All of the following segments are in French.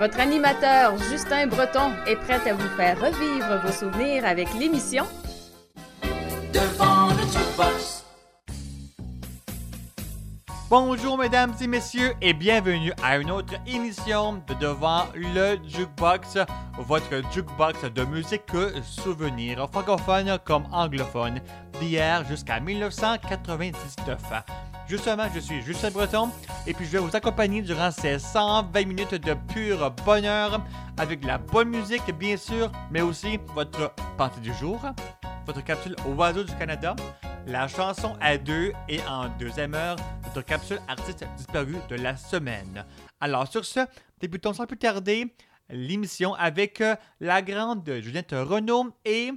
Votre animateur Justin Breton est prêt à vous faire revivre vos souvenirs avec l'émission. Bonjour mesdames et messieurs et bienvenue à une autre émission de Devant le Jukebox, votre jukebox de musique souvenirs francophone comme anglophone d'hier jusqu'à 1999. Justement, je suis Justin Breton et puis je vais vous accompagner durant ces 120 minutes de pur bonheur avec la bonne musique bien sûr, mais aussi votre partie du jour, votre capsule Oiseau du Canada, la chanson à deux et en deuxième heure, notre capsule artiste disparu de la semaine. Alors sur ce, débutons sans plus tarder l'émission avec euh, la grande Juliette Renault et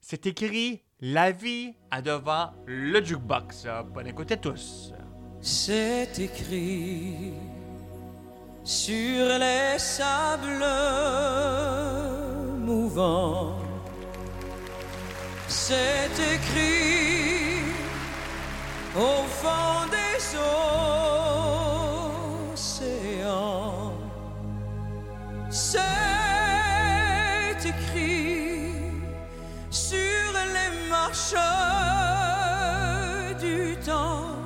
c'est écrit La vie à devant le jukebox. Bonne écoute à tous. C'est écrit sur les sables mouvants. C'est écrit au fond des océans. C'est écrit sur les marches du temps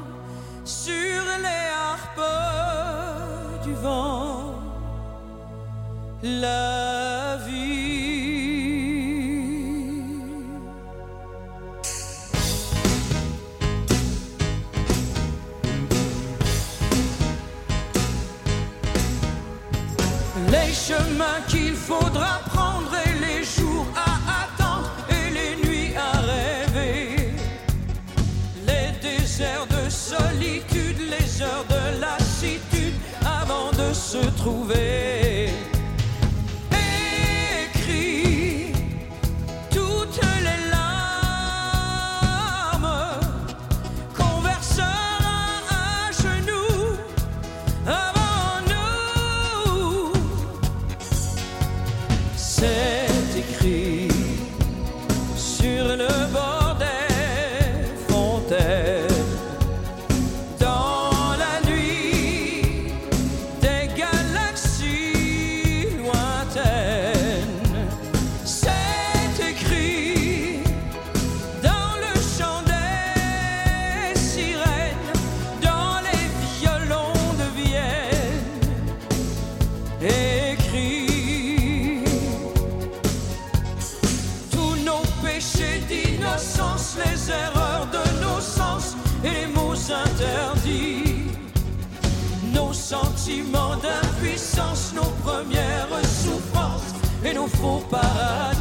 sur les harpes du vent, la chemins qu'il faudra prendre et les jours à attendre et les nuits à rêver. Les déserts de solitude, les heures de lassitude avant de se trouver. Nos premières souffrances et nos faux paradis.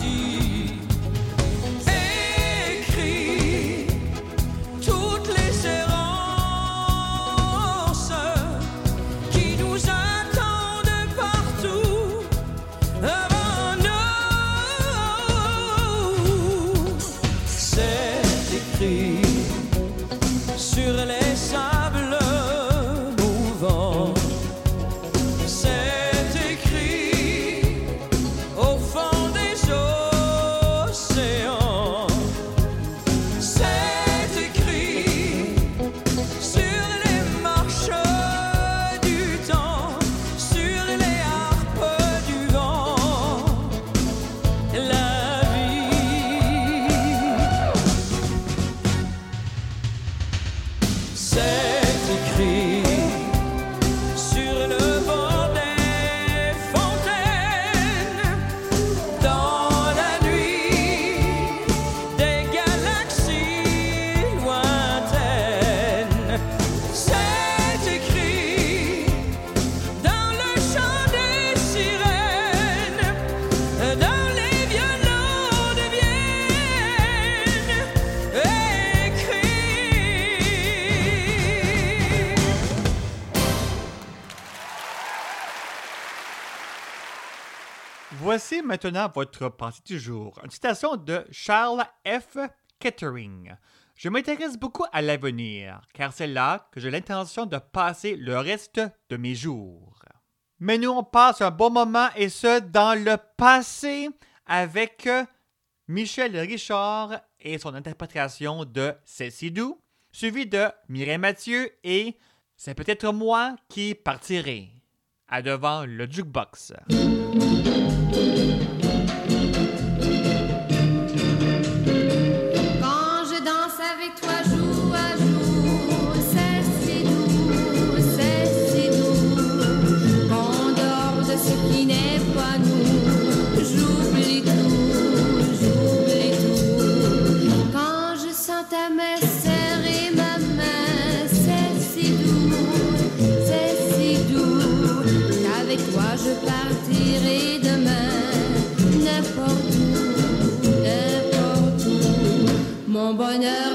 maintenant votre partie du jour. Une citation de Charles F. Kettering. Je m'intéresse beaucoup à l'avenir, car c'est là que j'ai l'intention de passer le reste de mes jours. Mais nous, on passe un bon moment et ce, dans le passé, avec Michel Richard et son interprétation de Ceci doux, suivi de Mireille Mathieu et C'est peut-être moi qui partirai. À devant le jukebox. mon bonheur.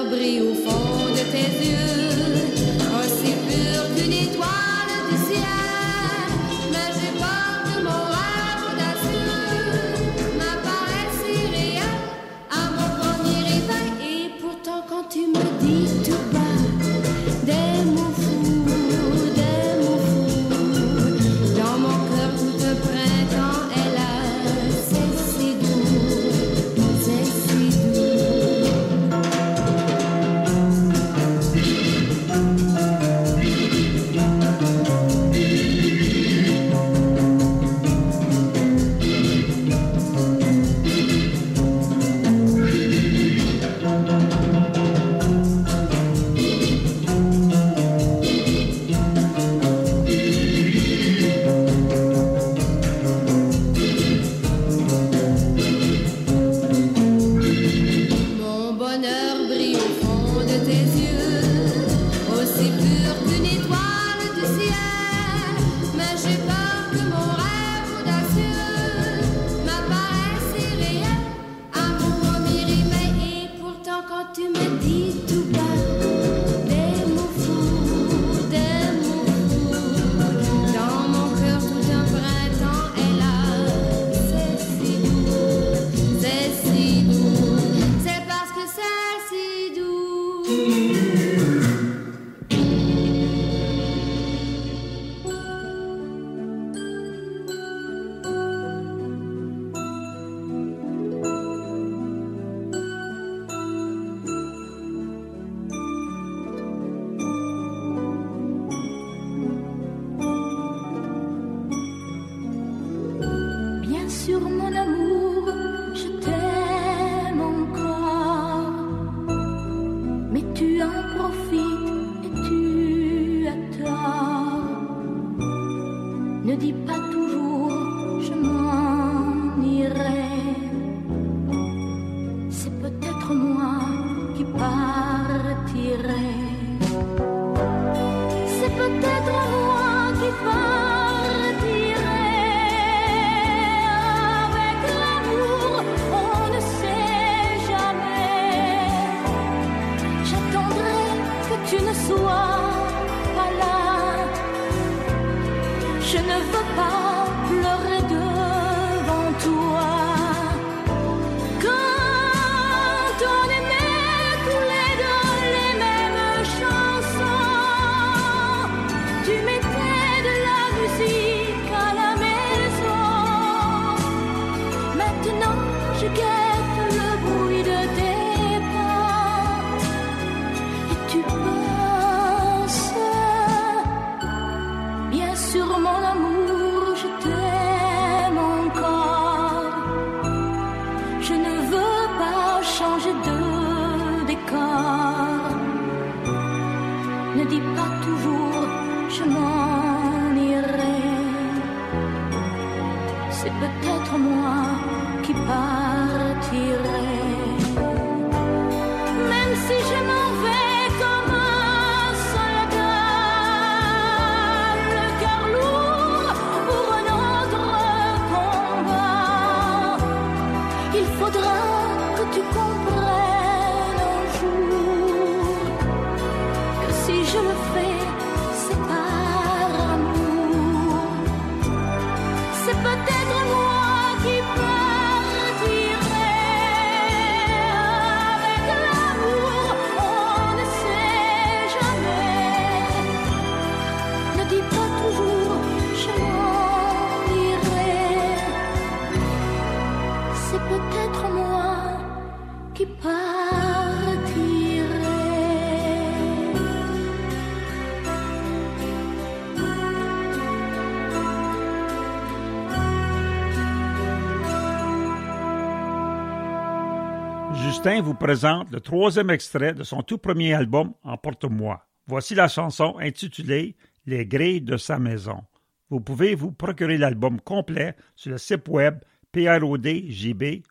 Vous présente le troisième extrait de son tout premier album Emporte-moi. Voici la chanson intitulée Les grilles de sa maison. Vous pouvez vous procurer l'album complet sur le site web prodjb.com.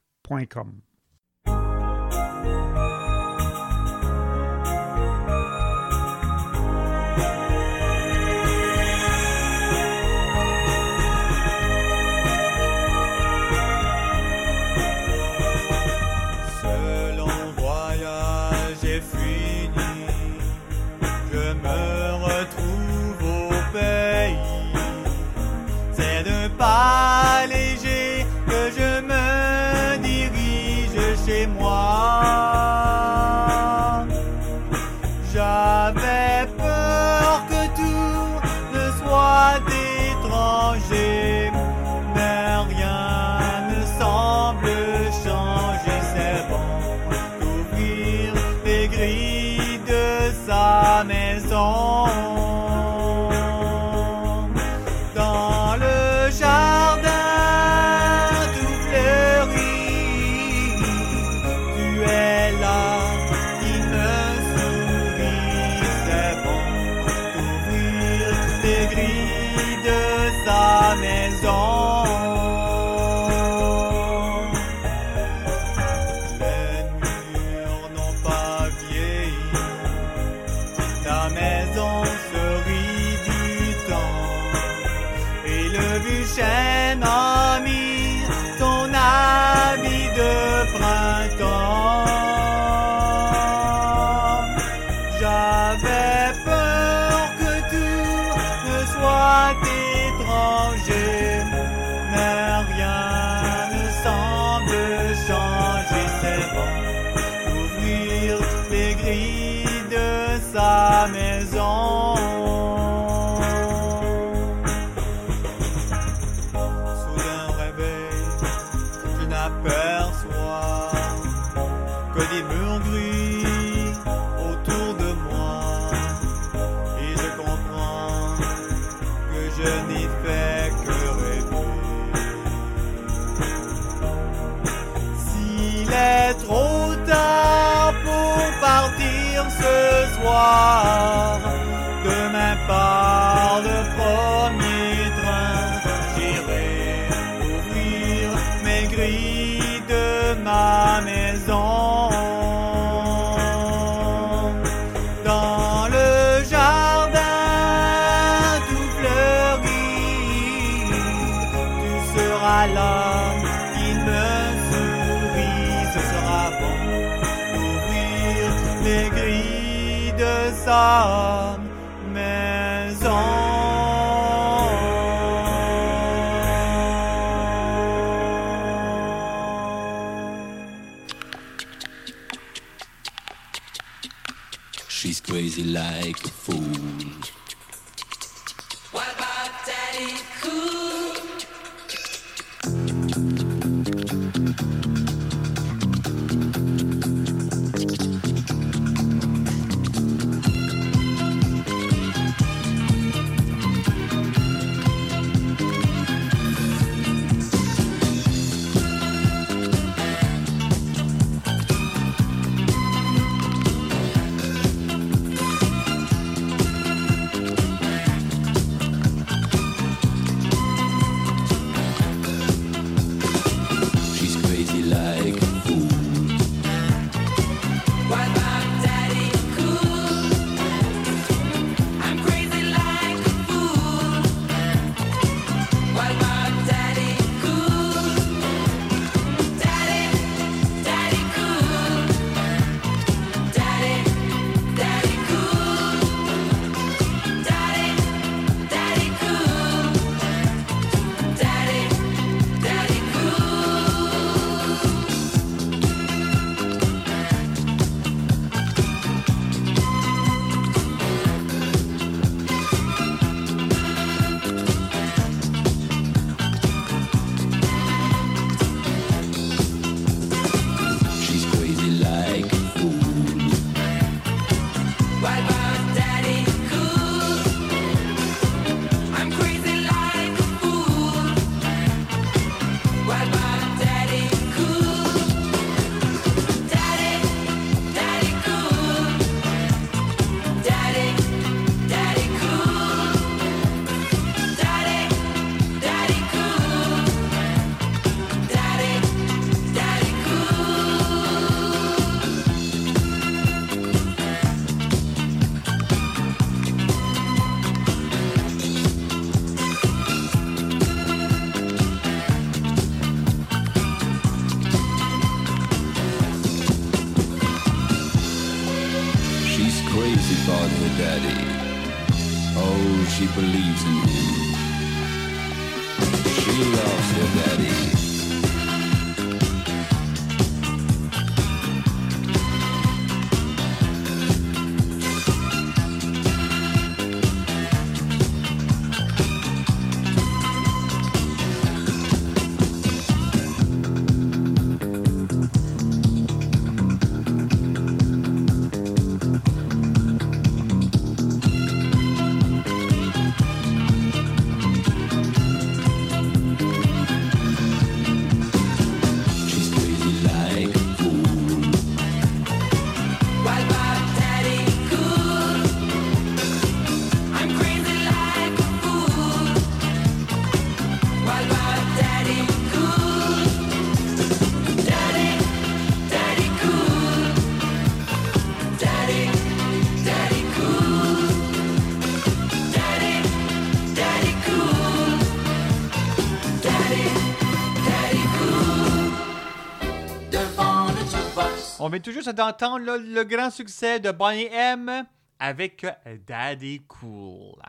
On vient tout juste d'entendre le grand succès de Bonnie M avec euh, Daddy Cool.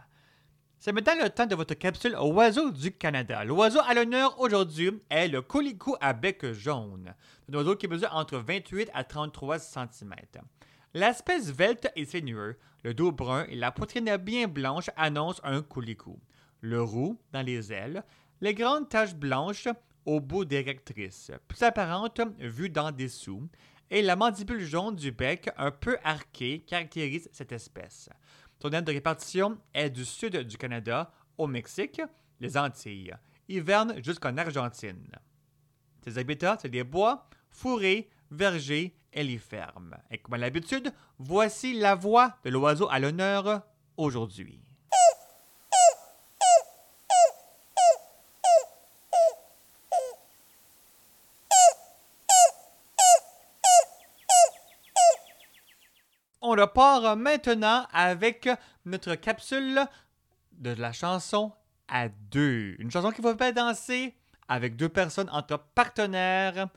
C'est maintenant le temps de votre capsule Oiseau du Canada. L'oiseau à l'honneur aujourd'hui est le colicou à bec jaune. Un oiseau qui mesure entre 28 à 33 cm. L'aspect svelte et sinueux, le dos brun et la poitrine bien blanche annoncent un colicou. Le roux dans les ailes, les grandes taches blanches au bout des rectrices, plus apparentes vues d'en dessous, et la mandibule jaune du bec un peu arquée caractérise cette espèce. Son aire de répartition est du sud du Canada au Mexique, les Antilles, hiverne jusqu'en Argentine. Ses habitats, c'est les bois, fourrés, vergers et les fermes. Et comme à l'habitude, voici la voix de l'oiseau à l'honneur aujourd'hui. On repart maintenant avec notre capsule de la chanson à deux. Une chanson qui va faire danser avec deux personnes entre partenaires,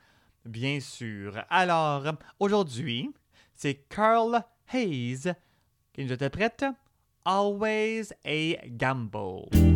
bien sûr. Alors, aujourd'hui, c'est Carl Hayes qui nous interprète Always a Gamble.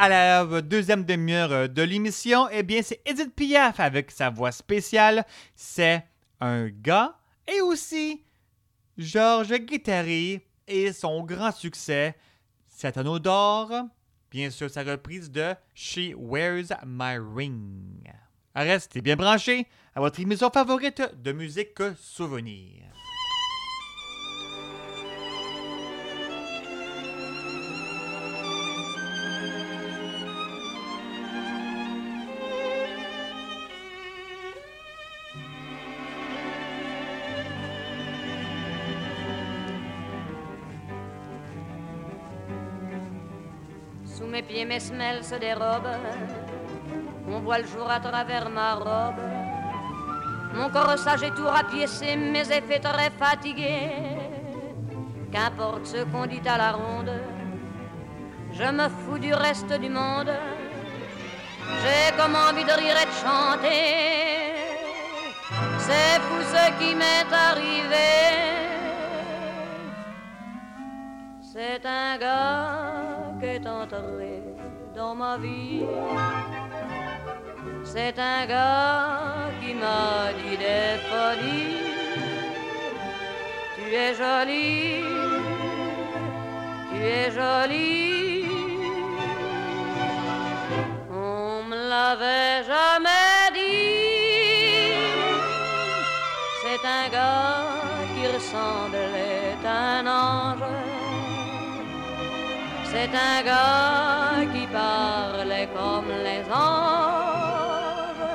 À la deuxième demi-heure euh, de l'émission, eh bien, c'est Edith Piaf avec sa voix spéciale. C'est un gars et aussi Georges Guittari et son grand succès, C'est anneau d'or. Bien sûr, sa reprise de She Wears My Ring. Restez bien branchés à votre émission favorite de musique souvenir. Mes semelles se dérobent. On voit le jour à travers ma robe. Mon corps sage est tout rapiécé, mes effets très fatigués. Qu'importe ce qu'on dit à la ronde, je me fous du reste du monde. J'ai comme envie de rire et de chanter. C'est fou ce qui m'est arrivé. C'est un gars qui est entré dans ma vie. C'est un gars qui m'a dit des folies. Tu es jolie, tu es jolie. On me l'avait jamais dit. C'est un gars qui ressemblait à un ange. C'est un gars qui parlait comme les anges.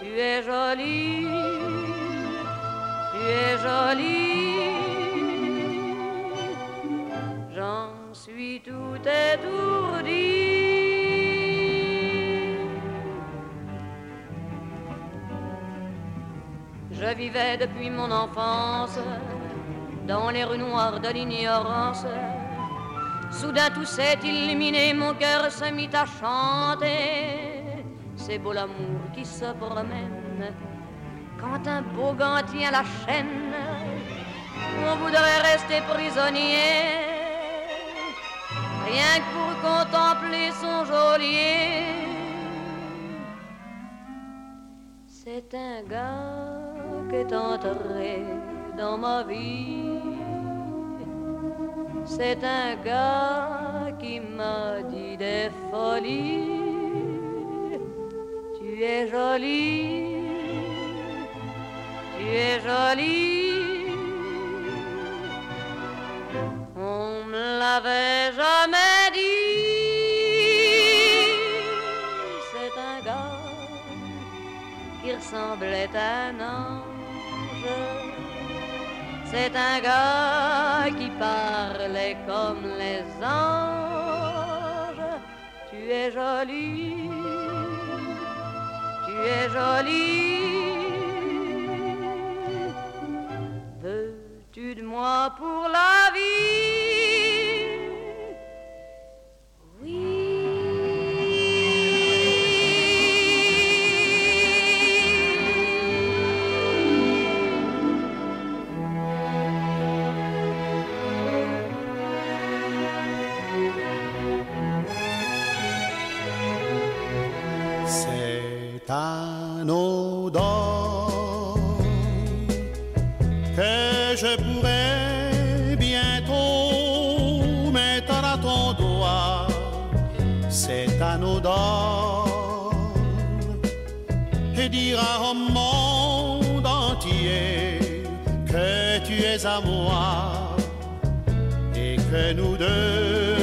Tu es jolie, tu es jolie. J'en suis tout étourdi. Je vivais depuis mon enfance dans les rues noires de l'ignorance. Soudain tout s'est illuminé, mon cœur se mit à chanter. C'est beau l'amour qui se promène quand un beau gant tient la chaîne. On voudrait rester prisonnier, rien que pour contempler son geôlier. C'est un gars qui est entré dans ma vie. C'est un gars qui m'a dit des folies. Tu es jolie, tu es jolie. On me l'avait jamais dit. C'est un gars qui ressemblait à un ange. C'est un gars qui parlait comme les anges. Tu es jolie, tu es jolie. Veux-tu de moi pour la vie? Dira au monde entier que tu es à moi et que nous deux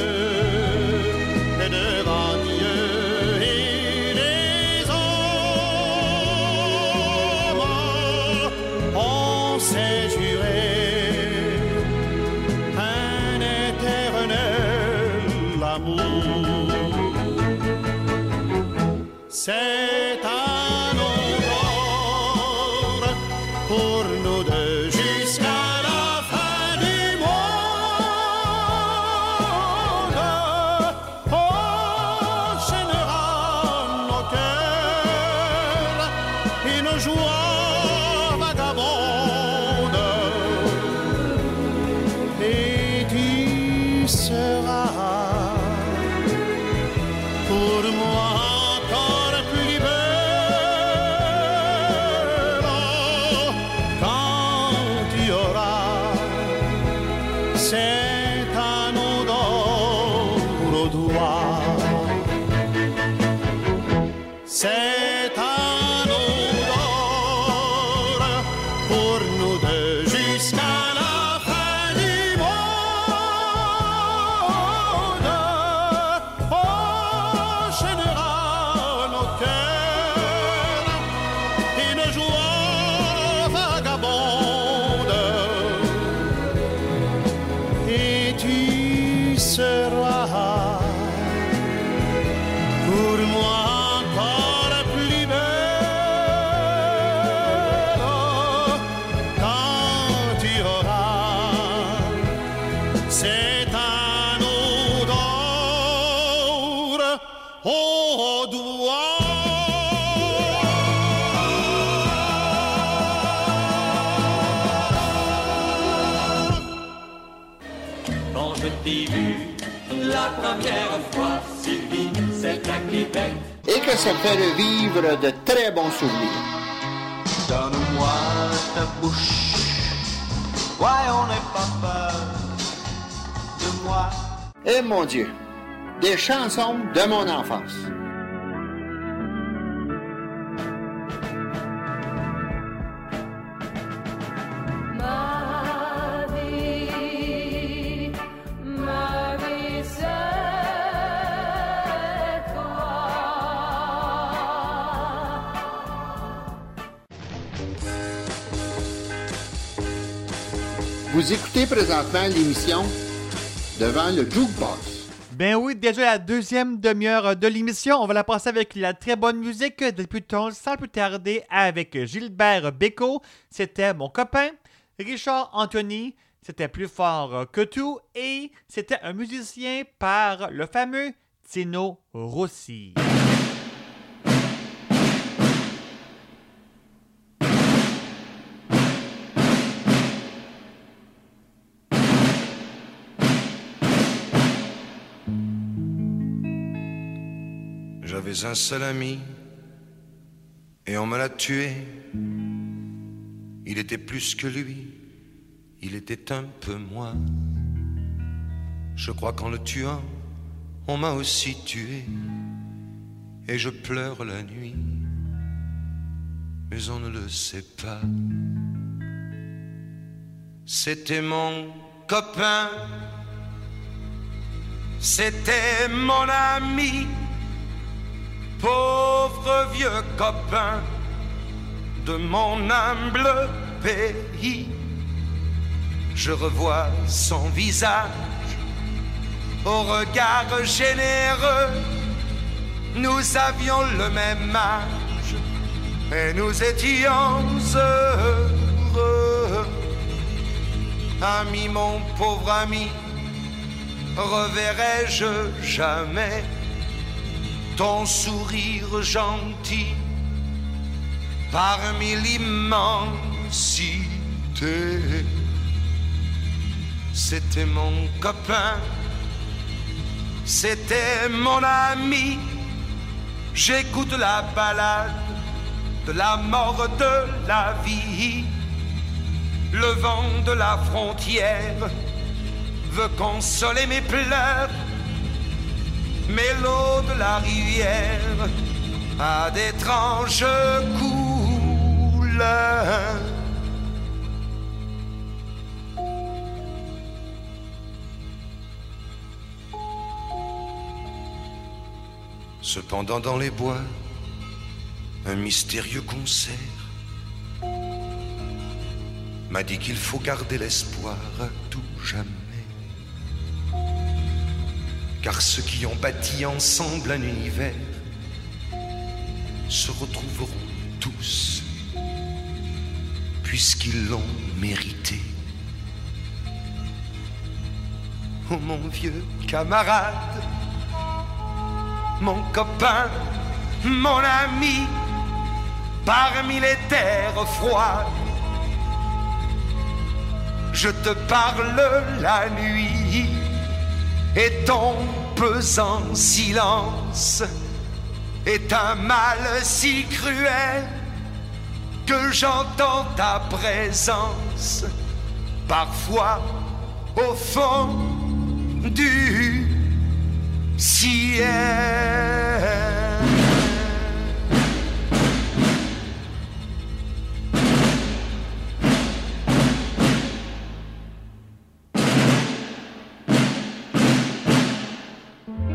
ça fait revivre de très bons souvenirs. Donne-moi ta bouche, ouais, on n'est pas peur de moi. Eh mon Dieu, des chansons de mon enfance. Vous écoutez présentement l'émission Devant le Jukebox. Ben oui, déjà la deuxième demi-heure de l'émission, on va la passer avec la très bonne musique. Débutons sans plus tarder avec Gilbert Bécaud, c'était mon copain. Richard Anthony, c'était plus fort que tout. Et c'était un musicien par le fameux Tino Rossi. Un seul ami et on me l'a tué. Il était plus que lui, il était un peu moi. Je crois qu'en le tuant, on m'a aussi tué. Et je pleure la nuit, mais on ne le sait pas. C'était mon copain, c'était mon ami pauvre vieux copain de mon humble pays. Je revois son visage au regard généreux. Nous avions le même âge et nous étions heureux. Ami, mon pauvre ami, reverrai-je jamais ton sourire gentil parmi l'immensité. C'était mon copain, c'était mon ami. J'écoute la balade de la mort de la vie. Le vent de la frontière veut consoler mes pleurs mais l'eau de la rivière a d'étranges couleurs. Cependant dans les bois, un mystérieux concert m'a dit qu'il faut garder l'espoir à tout jamais car ceux qui ont bâti ensemble un univers se retrouveront tous, puisqu'ils l'ont mérité. Oh mon vieux camarade, mon copain, mon ami, parmi les terres froides, je te parle la nuit et ton pesant silence est un mal si cruel que j'entends ta présence parfois au fond du ciel. Tu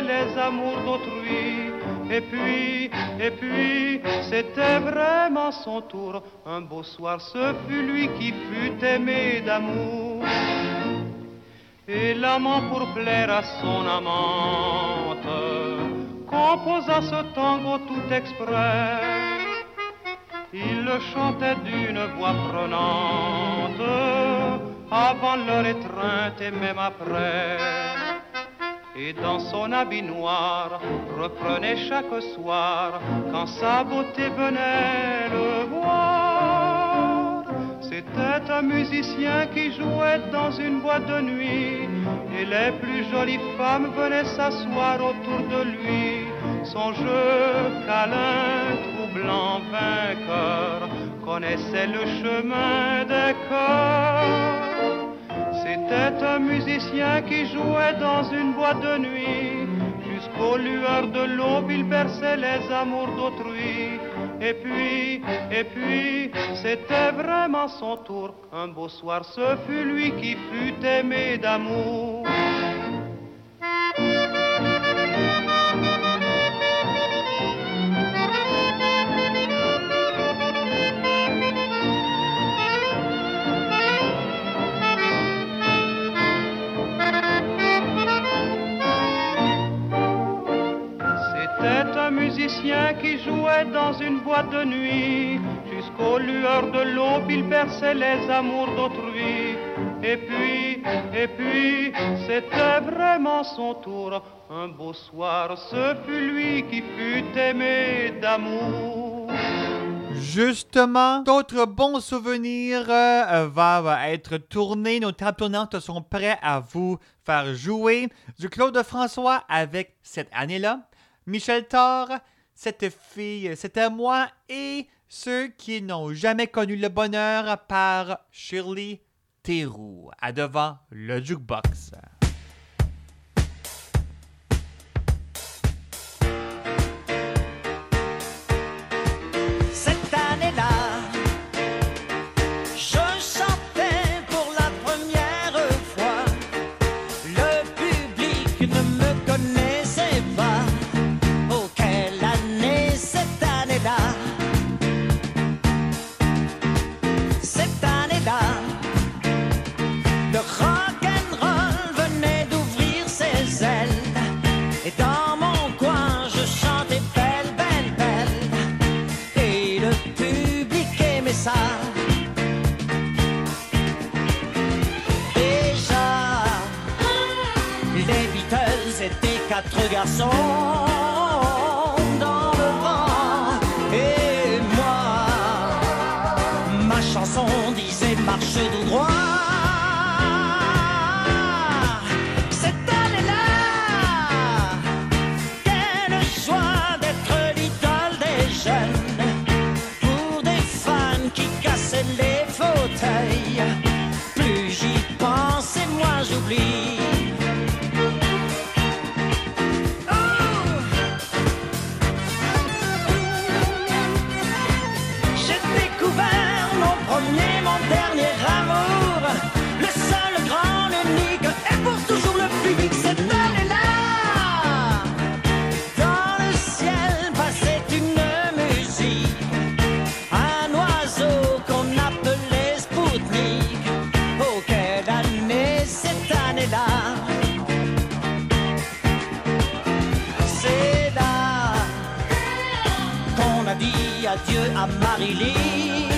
les amours d'autrui. Et puis, et puis, c'était vraiment son tour. Un beau soir, ce fut lui qui fut aimé d'amour. Et l'amant, pour plaire à son amante, composa ce tango tout exprès. Il le chantait d'une voix prenante, avant leur étreinte et même après. Et dans son habit noir, reprenait chaque soir, quand sa beauté venait le voir. C'était un musicien qui jouait dans une boîte de nuit, et les plus jolies femmes venaient s'asseoir autour de lui. Son jeu câlin, troublant, vainqueur, connaissait le chemin des cœurs. C'était un musicien qui jouait dans une boîte de nuit. Jusqu'aux lueurs de l'aube, il berçait les amours d'autrui. Et puis, et puis, c'était vraiment son tour. Un beau soir, ce fut lui qui fut aimé d'amour. Qui jouait dans une boîte de nuit. Jusqu'aux lueurs de l'aube, il berçait les amours d'autrui. Et puis, et puis, c'était vraiment son tour. Un beau soir, ce fut lui qui fut aimé d'amour. Justement, d'autres bons souvenirs euh, va être tournés. Nos tables tournantes sont prêts à vous faire jouer. Du Claude François avec cette année-là. Michel Thor, cette fille, c'était moi et ceux qui n'ont jamais connu le bonheur par Shirley Theroux à devant le jukebox. garçon. à Marilyn.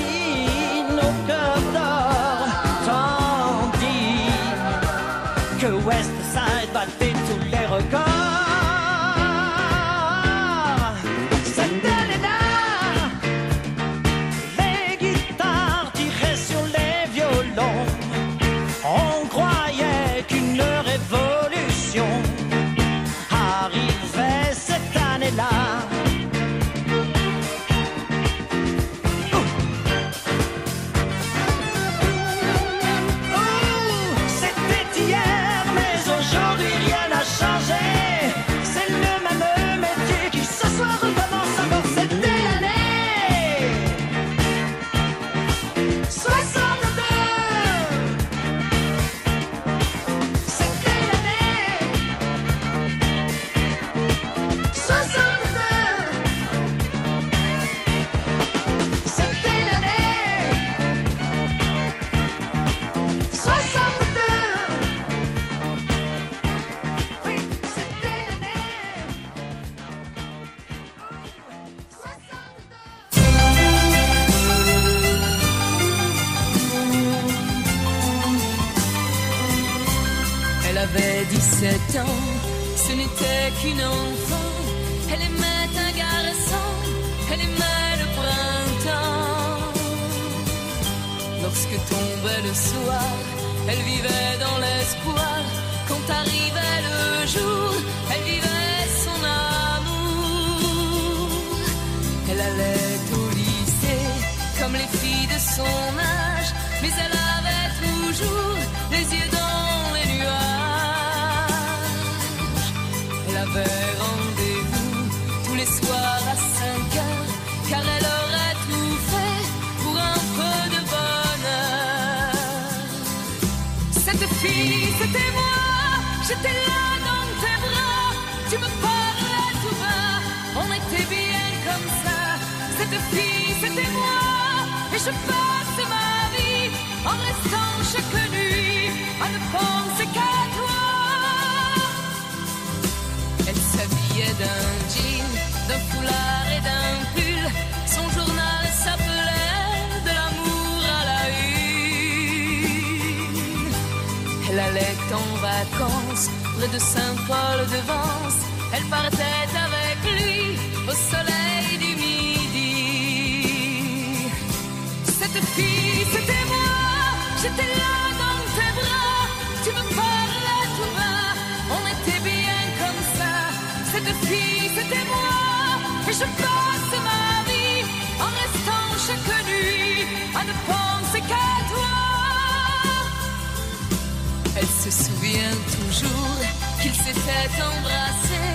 toujours qu'ils s'étaient embrasser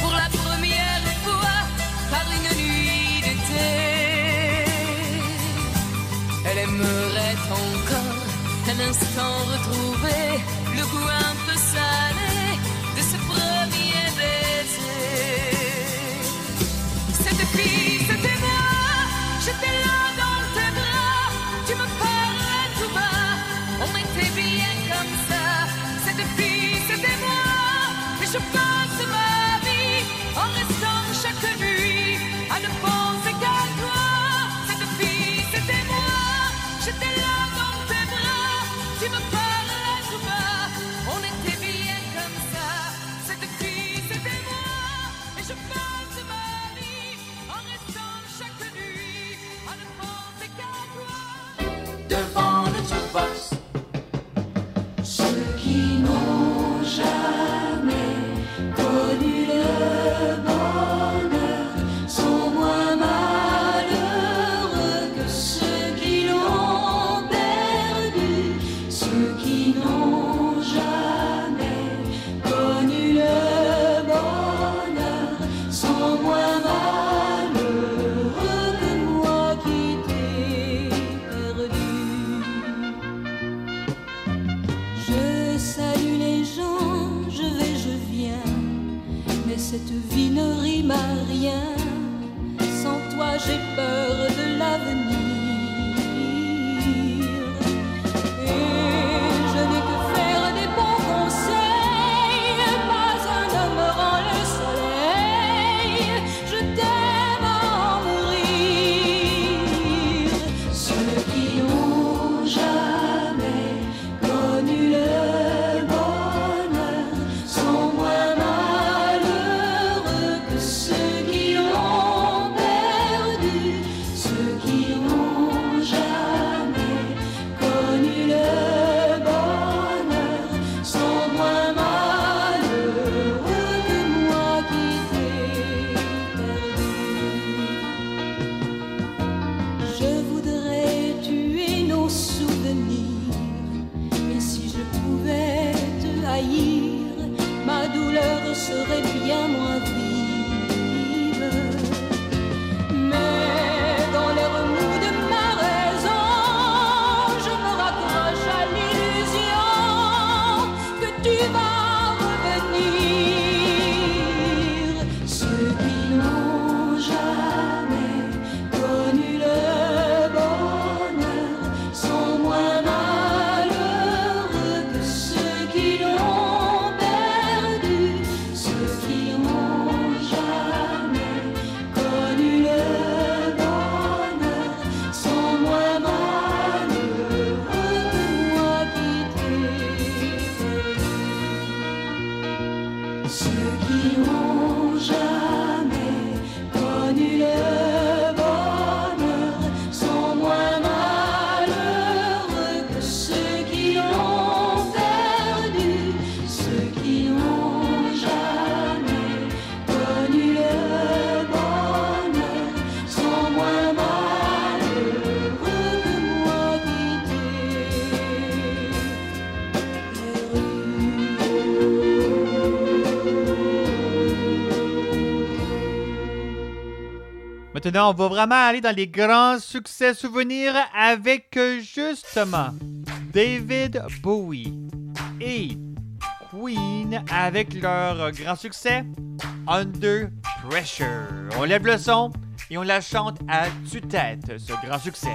pour la première fois par une nuit d'été. Elle aimerait encore un instant retrouver le goût. Maintenant, on va vraiment aller dans les grands succès souvenirs avec euh, justement David Bowie et Queen avec leur euh, grand succès Under Pressure. On lève le son et on la chante à tue-tête, ce grand succès.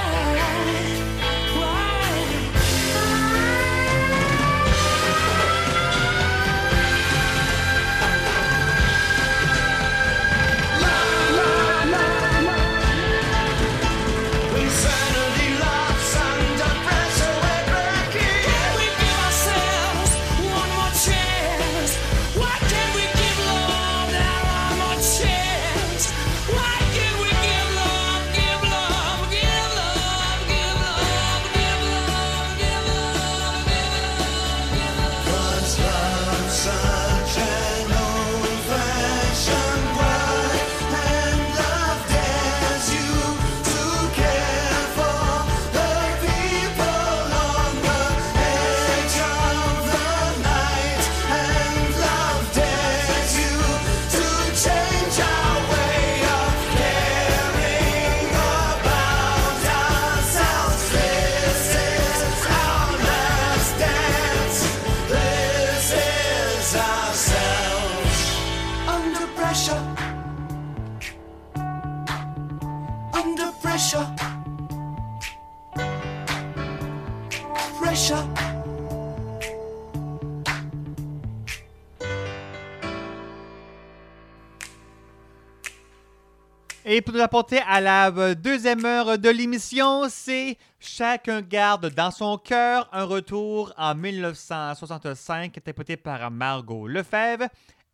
nous apporter à la euh, deuxième heure de l'émission, c'est Chacun garde dans son cœur un retour en 1965, interprété par Margot Lefebvre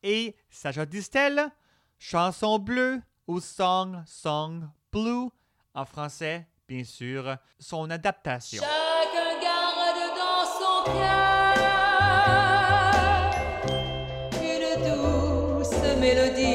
et Sacha Distel. Chanson bleue ou Song Song Blue en français, bien sûr, son adaptation. Chacun garde dans son cœur une douce mélodie.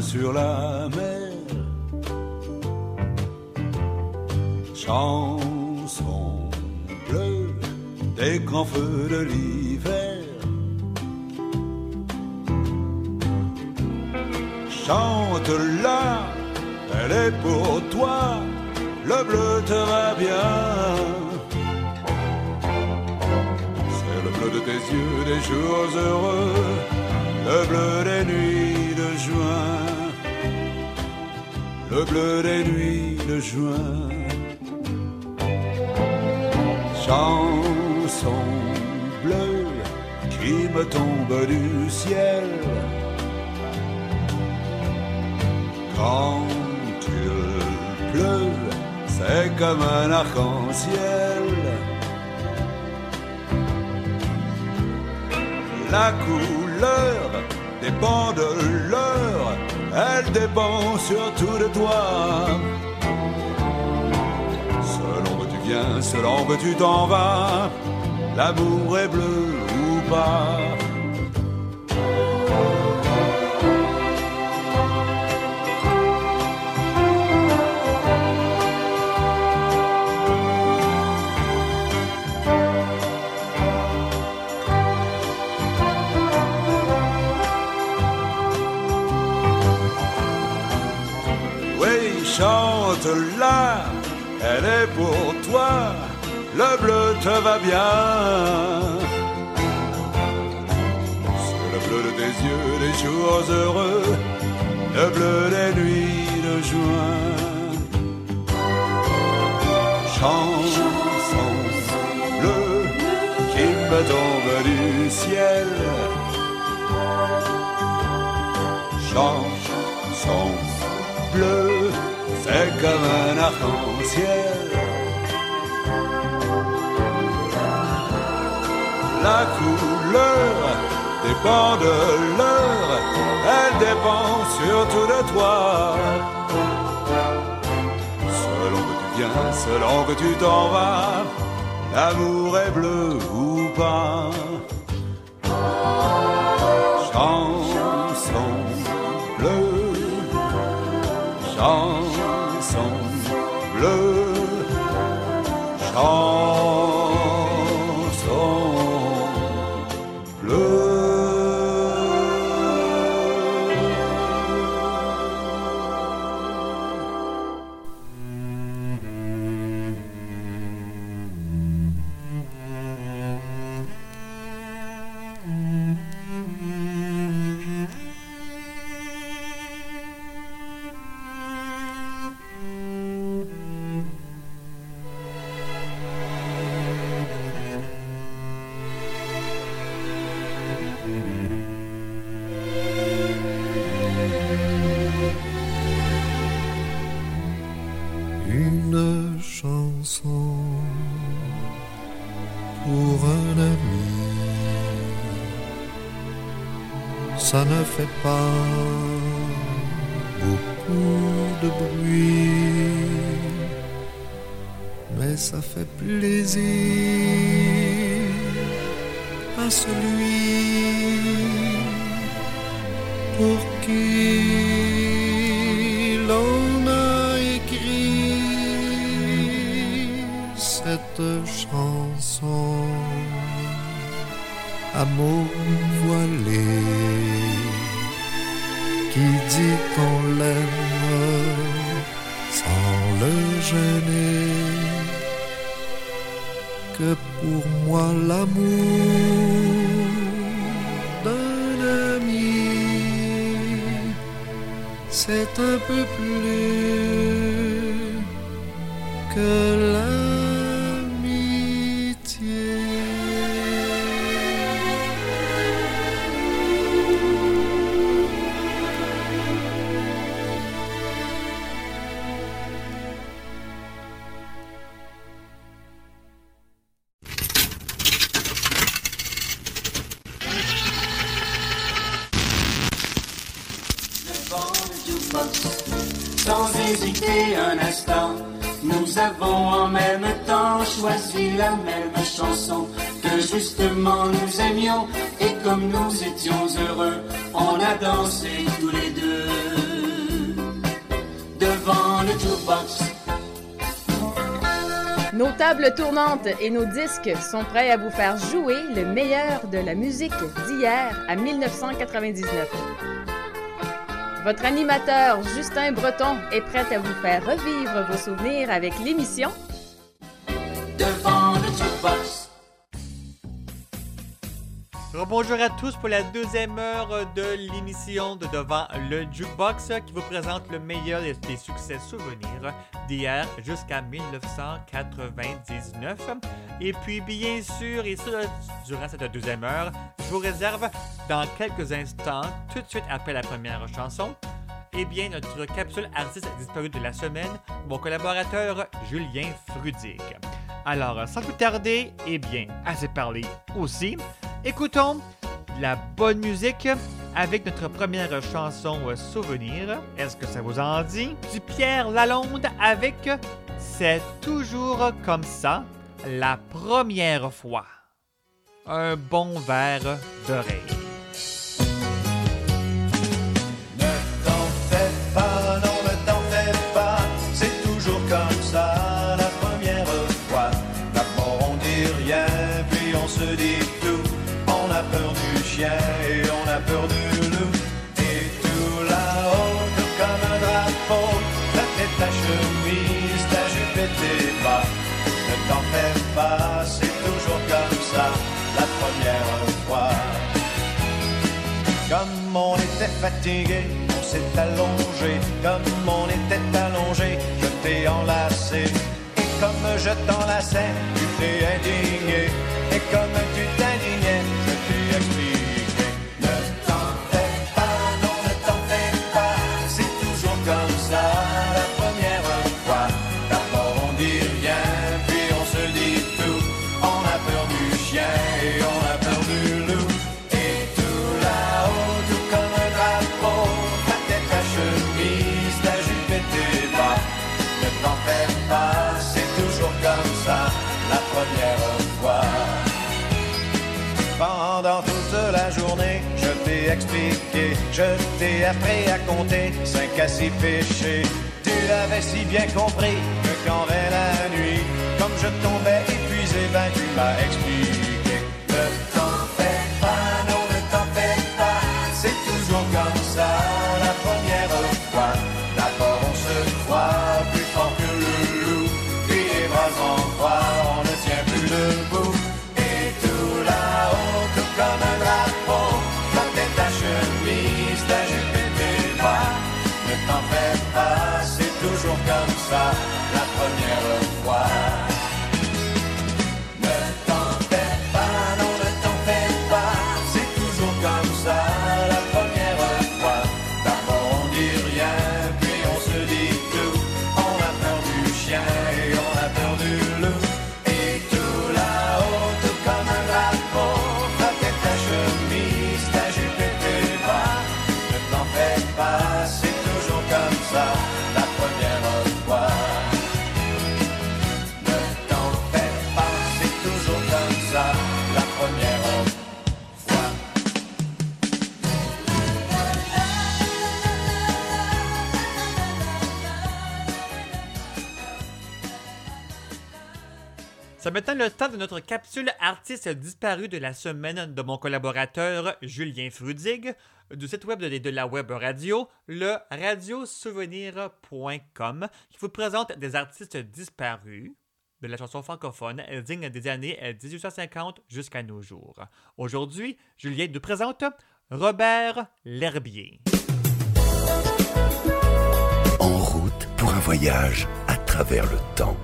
Sur la mer. Chanson bleue des grands feux de l'hiver. Chante-la, elle est pour toi, le bleu te va bien. C'est le bleu de tes yeux des jours heureux, le bleu le bleu des nuits de juin. Chanson bleue qui me tombe du ciel. Quand il pleut, c'est comme un arc-en-ciel. La couleur dépend de l'heure, elle dépend surtout de toi. Selon que tu viens, selon que tu t'en vas, l'amour est bleu ou pas. Chante-la, elle est pour toi, le bleu te va bien. C'est le bleu de tes yeux, des jours heureux, le bleu des nuits de juin. Chanson bleue qui me tombe du ciel. Chanson bleu, c'est comme un arc-en-ciel. La couleur dépend de l'heure, elle dépend surtout de toi. Selon que tu viens, selon que tu t'en vas, l'amour est bleu ou pas. Qui dit qu'on l'aime sans le gêner que pour moi l'amour d'un ami c'est un peu plus que l'amitié. Chanson, que justement nous aimions, et comme nous étions heureux, on a dansé tous les deux devant le jukebox. Nos tables tournantes et nos disques sont prêts à vous faire jouer le meilleur de la musique d'hier à 1999. Votre animateur Justin Breton est prêt à vous faire revivre vos souvenirs avec l'émission Devant Bonjour à tous pour la deuxième heure de l'émission de Devant le Jukebox qui vous présente le meilleur des des succès souvenirs d'hier jusqu'à 1999. Et puis, bien sûr, et ça, durant cette deuxième heure, je vous réserve dans quelques instants, tout de suite après la première chanson, eh bien, notre capsule artiste disparu de la semaine, mon collaborateur Julien Frudig. Alors, sans plus tarder, eh bien, assez parlé aussi, écoutons la bonne musique avec notre première chanson euh, souvenir. Est-ce que ça vous en dit? Du Pierre Lalonde avec C'est toujours comme ça, la première fois. Un bon verre d'oreille. Fatigué, on s'est allongé. Comme on était allongé, je t'ai enlacé. Et comme je t'enlaçais, tu t'es indigné. Et comme je t'ai appris à compter cinq à six péchés. Tu l'avais si bien compris que quand vint la nuit, comme je tombais épuisé, ben tu m'as expliqué. C'est maintenant le temps de notre capsule artiste disparu de la semaine de mon collaborateur Julien Frudig du site web de, de la web radio, le radiosouvenir.com, qui vous présente des artistes disparus de la chanson francophone digne des années 1850 jusqu'à nos jours. Aujourd'hui, Julien nous présente Robert L'Herbier. En route pour un voyage à travers le temps.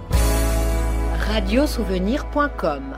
Radiosouvenir.com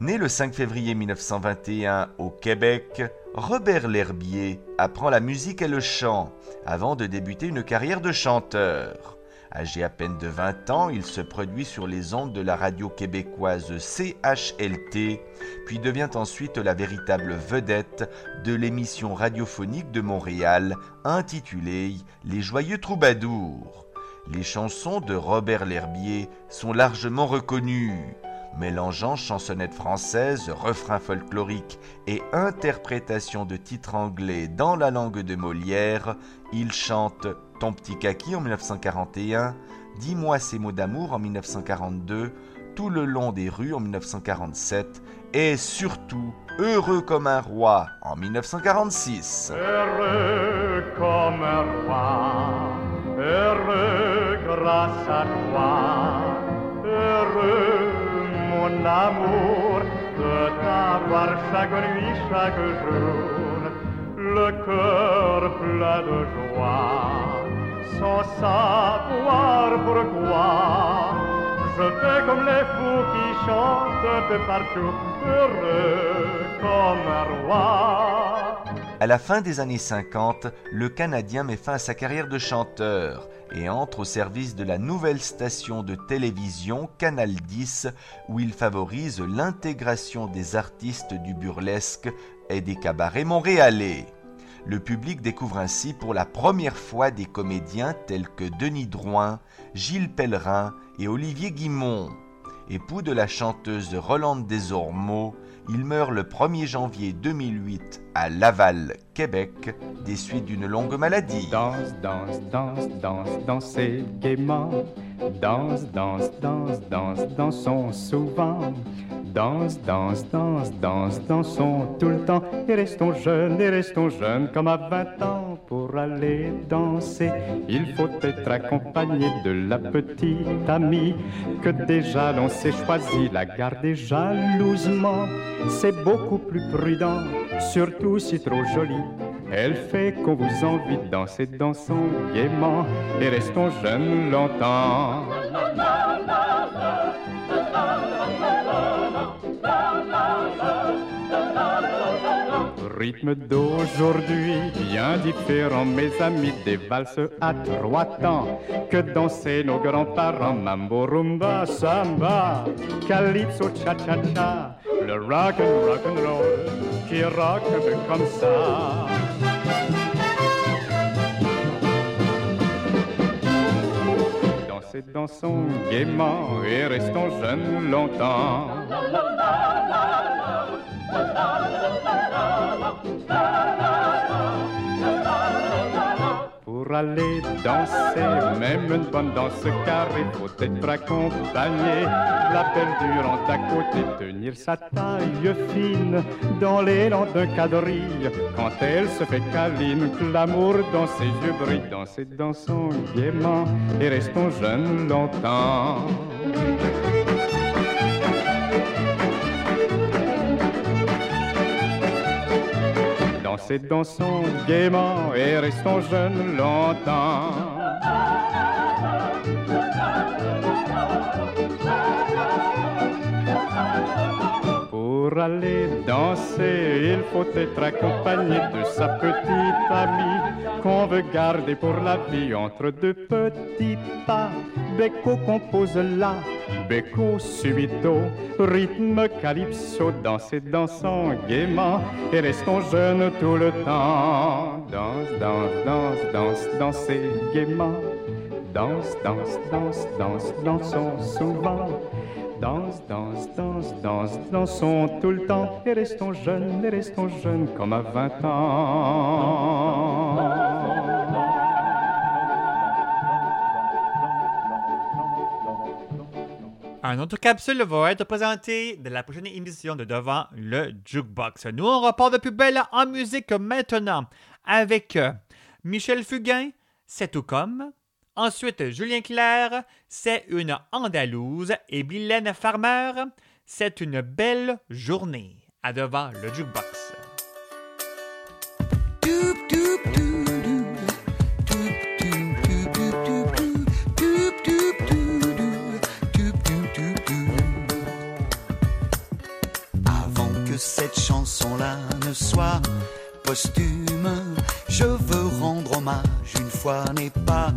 Né le 5 février 1921 au Québec, Robert L'Herbier apprend la musique et le chant avant de débuter une carrière de chanteur. Âgé à peine de 20 ans, il se produit sur les ondes de la radio québécoise CHLT, puis devient ensuite la véritable vedette de l'émission radiophonique de Montréal intitulée Les Joyeux Troubadours. Les chansons de Robert L'Herbier sont largement reconnues. Mélangeant chansonnettes françaises, refrains folkloriques et interprétation de titres anglais dans la langue de Molière, il chante Ton petit kaki en 1941, Dis-moi ces mots d'amour en 1942, Tout le long des rues en 1947 et surtout Heureux comme un roi en 1946. Heureux comme un roi, heureux grâce à toi, heureux mon amour de t'avoir chaque nuit, chaque jour, le cœur plein de joie, sans savoir pourquoi. Je fais comme les fous qui chantent de partout, heureux comme. À la fin des années 50, le Canadien met fin à sa carrière de chanteur et entre au service de la nouvelle station de télévision Canal 10 où il favorise l'intégration des artistes du burlesque et des cabarets montréalais. Le public découvre ainsi pour la première fois des comédiens tels que Denis Drouin, Gilles Pellerin et Olivier Guimont. Époux de la chanteuse Rolande Desormeaux, il meurt le 1er janvier 2008 à Laval, Québec, des suites d'une longue maladie. Danse, danse, danse, danse, dansez gaiement. Danse, danse, danse, danse, dansons souvent. Danse, danse, danse, danse, dansons tout le temps. Et restons jeunes, et restons jeunes comme à 20 ans. Pour aller danser, il faut être accompagné de la petite amie que déjà l'on s'est choisi. La garder jalousement, c'est beaucoup plus prudent, surtout si trop jolie. Elle fait qu'on vous envie de danser, dansons gaiement et restons jeunes longtemps. Rythme d'aujourd'hui, bien différent, mes amis, des valses à trois temps que dansaient nos grands-parents. Mambo, rumba, samba, calypso, cha-cha-cha, le rock and rock and roll qui rock un comme ça. Dansez, dansons gaiement et restons jeunes longtemps. Aller danser, même une bonne danse car il faut être accompagné. La perdurante à côté, tenir sa taille fine dans l'élan d'un quadrille. Quand elle se fait câline, l'amour dans ses yeux brille. Danser, dansons gaiement et restons jeunes longtemps. Dansez, dansons gaiement et restons jeunes longtemps. Pour aller danser, il faut être accompagné de sa petite amie qu'on veut garder pour la vie entre deux petits pas. Becco compose là, Becco subito, rythme calypso, dansez, dansons gaiement et restons jeunes tout le temps. Danse, danse, danse, danse, dansez gaiement. Danse, danse, danse, danse, dansons souvent. Danse, danse, danse, danse, dansons tout le temps et restons jeunes, et restons jeunes comme à 20 ans. Un autre capsule va être présentée de la prochaine émission de Devant le Jukebox. Nous, on repart de plus belle en musique maintenant avec euh, Michel Fugain, C'est tout comme. Ensuite, Julien Clerc, C'est une Andalouse. Et Mylène Farmer, C'est une belle journée. À Devant le Jukebox. Avant que cette chanson-là ne soit posthume, je veux rendre hommage, une fois n'est pas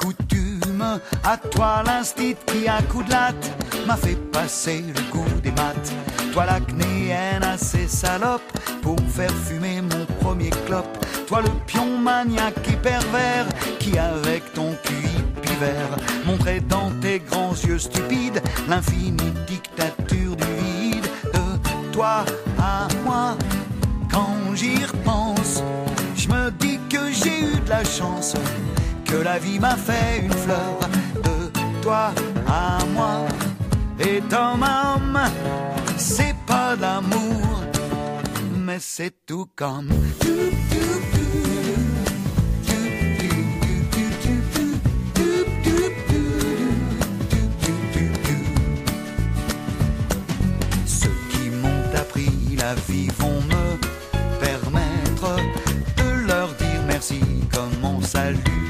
coutume, à toi l'instit qui à coup de latte m'a fait passer le goût des maths. Toi l'acnéenne assez salope pour faire fumer mon premier clope. Toi le pion maniaque et pervers qui avec ton QI l'hiver. Montrer dans tes grands yeux stupides l'infinie dictature du vide. De toi à moi, quand j'y repense, je me dis que j'ai eu de la chance, que la vie m'a fait une fleur. De toi à moi, et homme à homme, c'est pas d'amour, mais c'est tout comme. Ceux qui m'ont appris la vie vont me permettre de leur dire merci comme mon salut.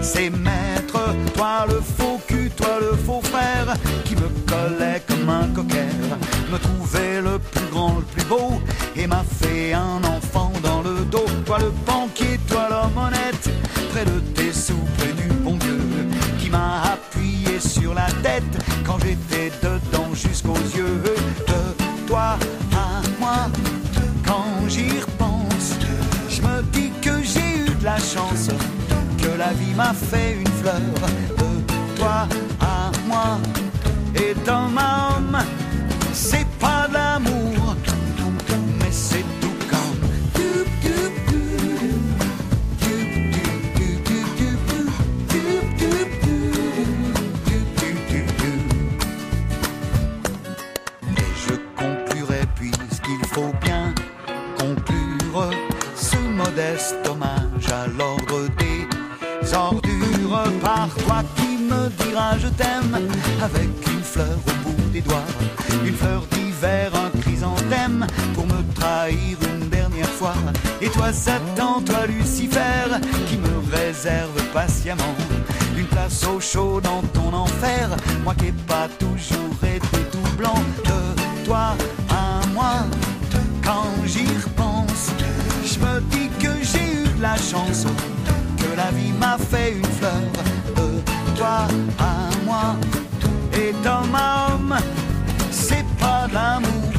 C'est maître, toi le faux cul, toi le faux frère, qui me collait comme un coquère, me trouvait le plus grand, le plus beau, et m'a fait un enfant dans le dos. Toi le banquier, toi l'homme honnête, près de tes souples du bon Dieu, qui m'a appuyé sur la tête quand j'étais dedans jusqu'aux yeux. La vie m'a fait une fleur. De toi à moi, et d'homme à homme, c'est pas de l'amour, avec une fleur au bout des doigts, une fleur d'hiver, un chrysanthème pour me trahir une dernière fois. Et toi Satan, toi Lucifer, qui me réserve patiemment une place au chaud dans ton enfer, moi qui ai pas toujours été tout blanc de toi à moi. Quand j'y repense, je me dis que j'ai eu de la chance, que la vie m'a fait une fleur toi à moi. Et d'homme à homme, c'est pas de l'amour,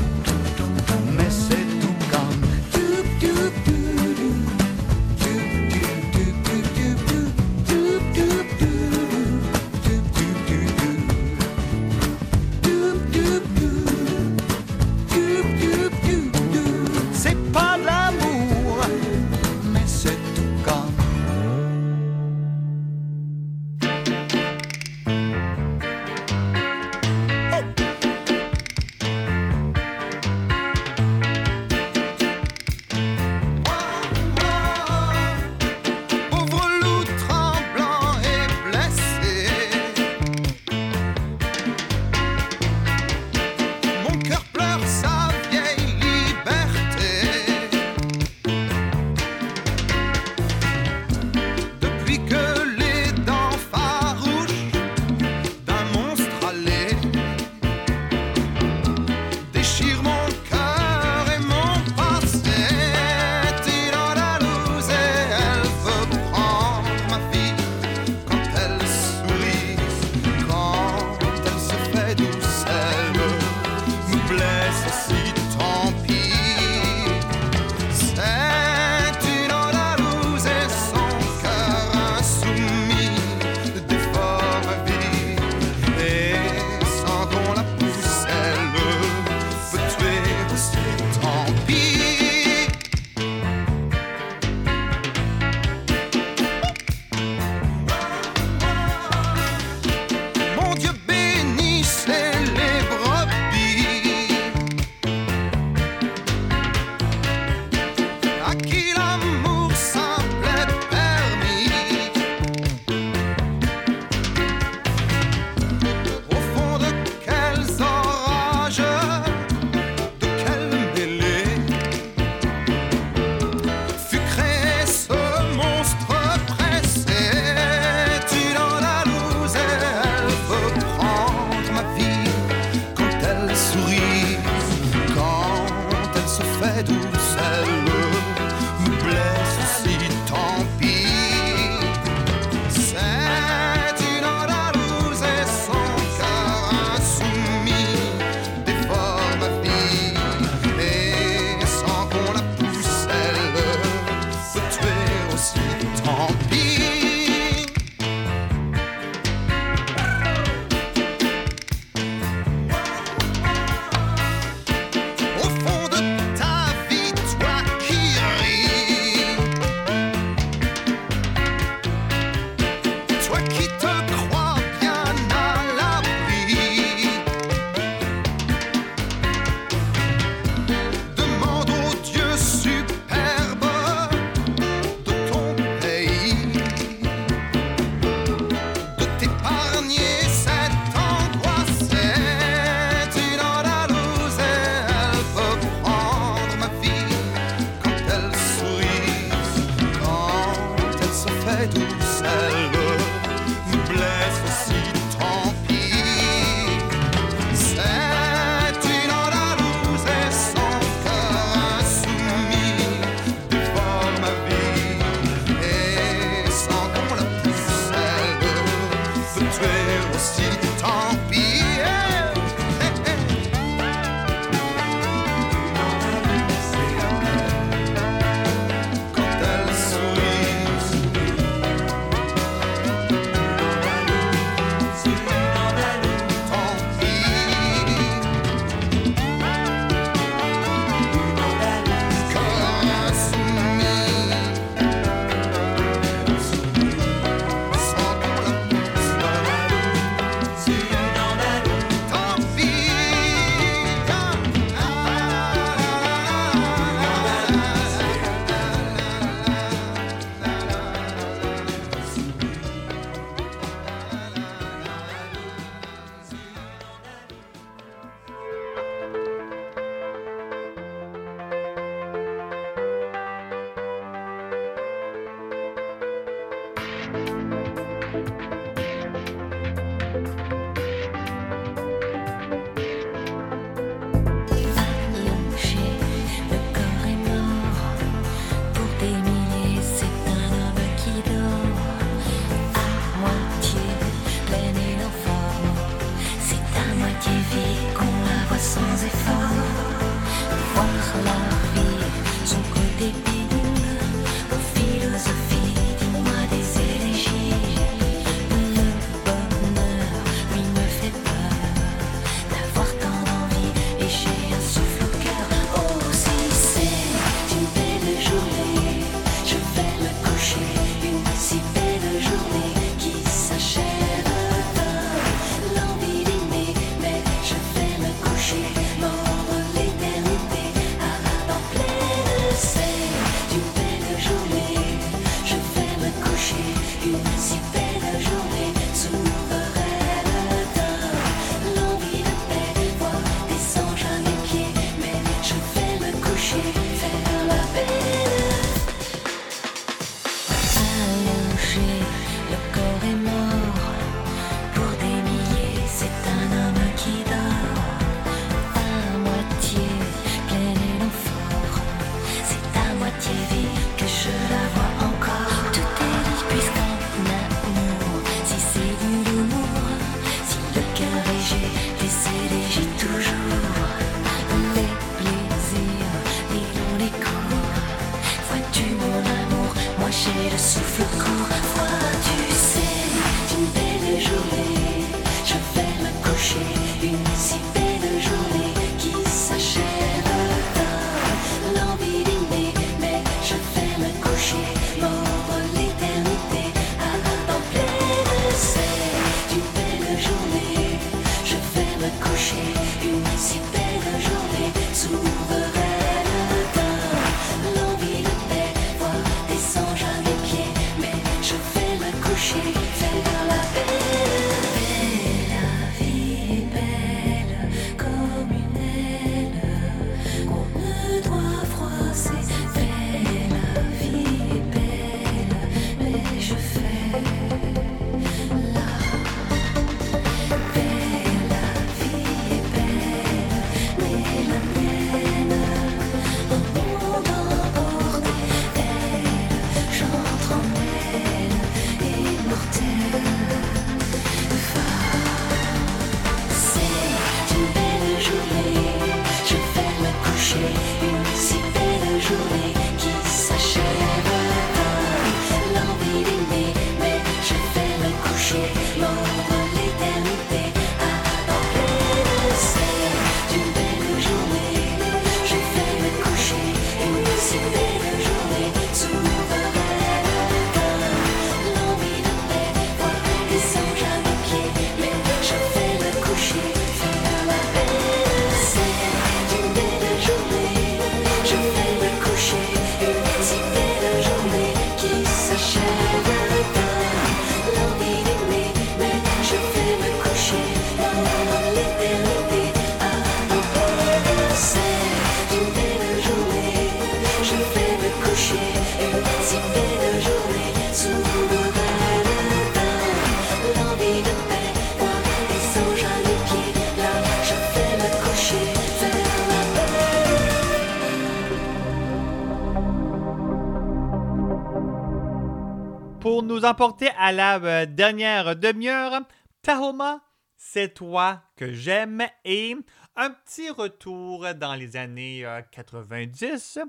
nous emporter à la euh, dernière demi-heure. Tahoma, c'est toi que j'aime et un petit retour dans les années euh, 90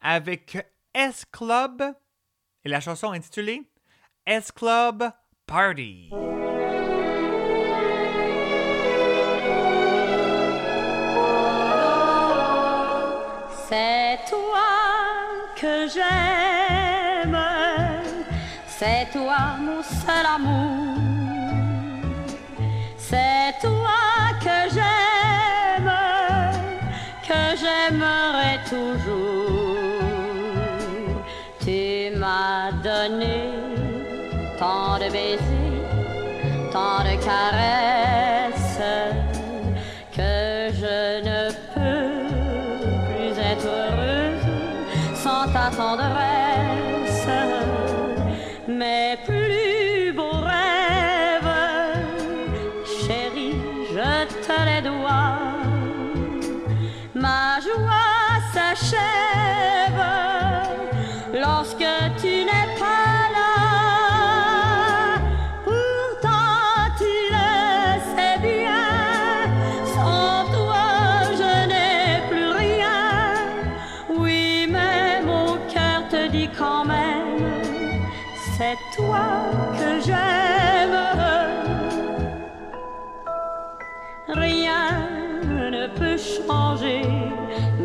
avec S Club et la chanson intitulée S Club Party. C'est toi que j'aime. C'est toi mon seul amour, c'est toi que j'aime, que j'aimerai toujours. Tu m'as donné tant de baisers, tant de caresses, que je ne peux plus être heureuse sans ta tendresse.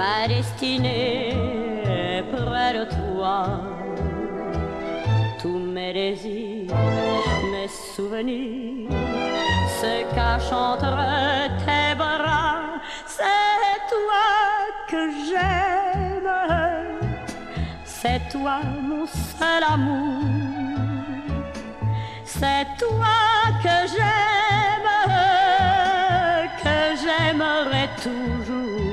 Ma destinée est près de toi. Tous mes désirs, mes souvenirs se cachent entre tes bras. C'est toi que j'aime. C'est toi mon seul amour. C'est toi que j'aime, que j'aimerai toujours.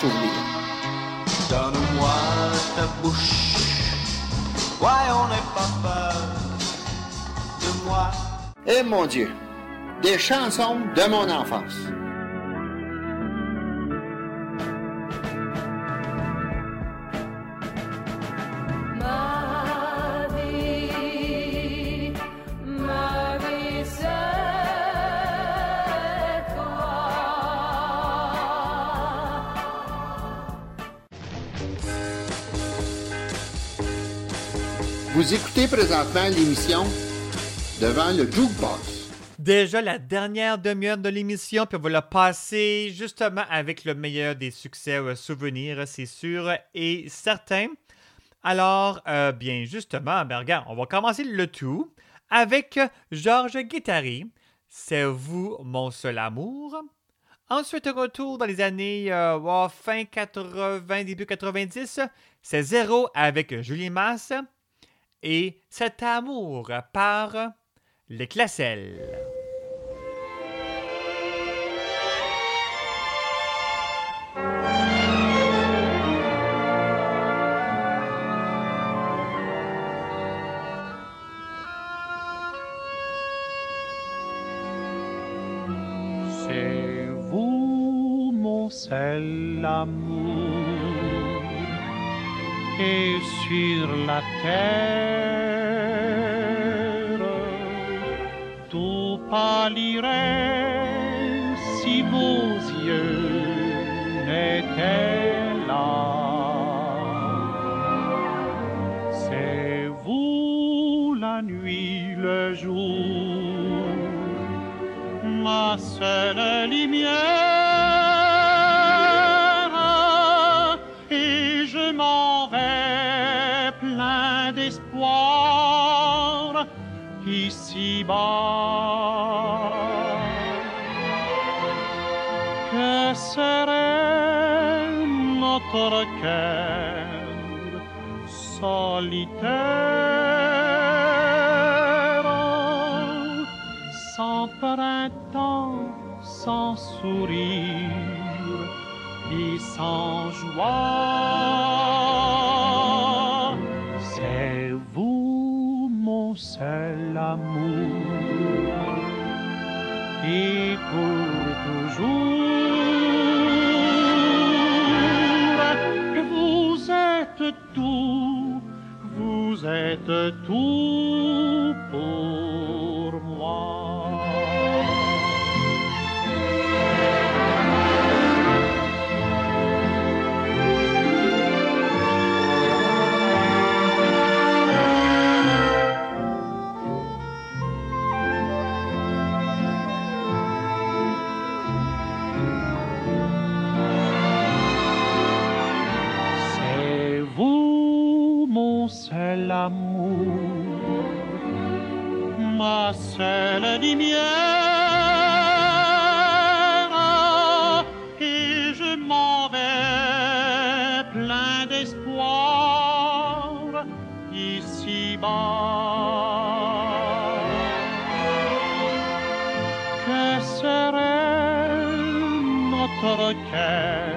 bon. Donne-moi ta bouche, voyons n'est pas peur de moi. Eh mon Dieu, des chansons de mon enfance. Vous écoutez présentement l'émission Devant le Jukebox. Déjà la dernière demi-heure de l'émission, puis on va la passer justement avec le meilleur des succès euh, souvenirs, c'est sûr et certain. Alors, euh, bien justement, ben regarde, on va commencer le tout avec Georges Guittari. C'est vous mon seul amour. Ensuite, retour dans les années euh, fin 80, début 90. C'est Zéro avec Julie Masse. Et Cet amour par les Classelles. C'est vous mon seul amour et sur la terre tout pâlirait si vos yeux n'étaient là. C'est vous la nuit, le jour, ma seule lumière ici-bas. Que serait notre cœur solitaire sans printemps, sans sourire et sans joie. C'est vous mon seul amour vous êtes tout pour notre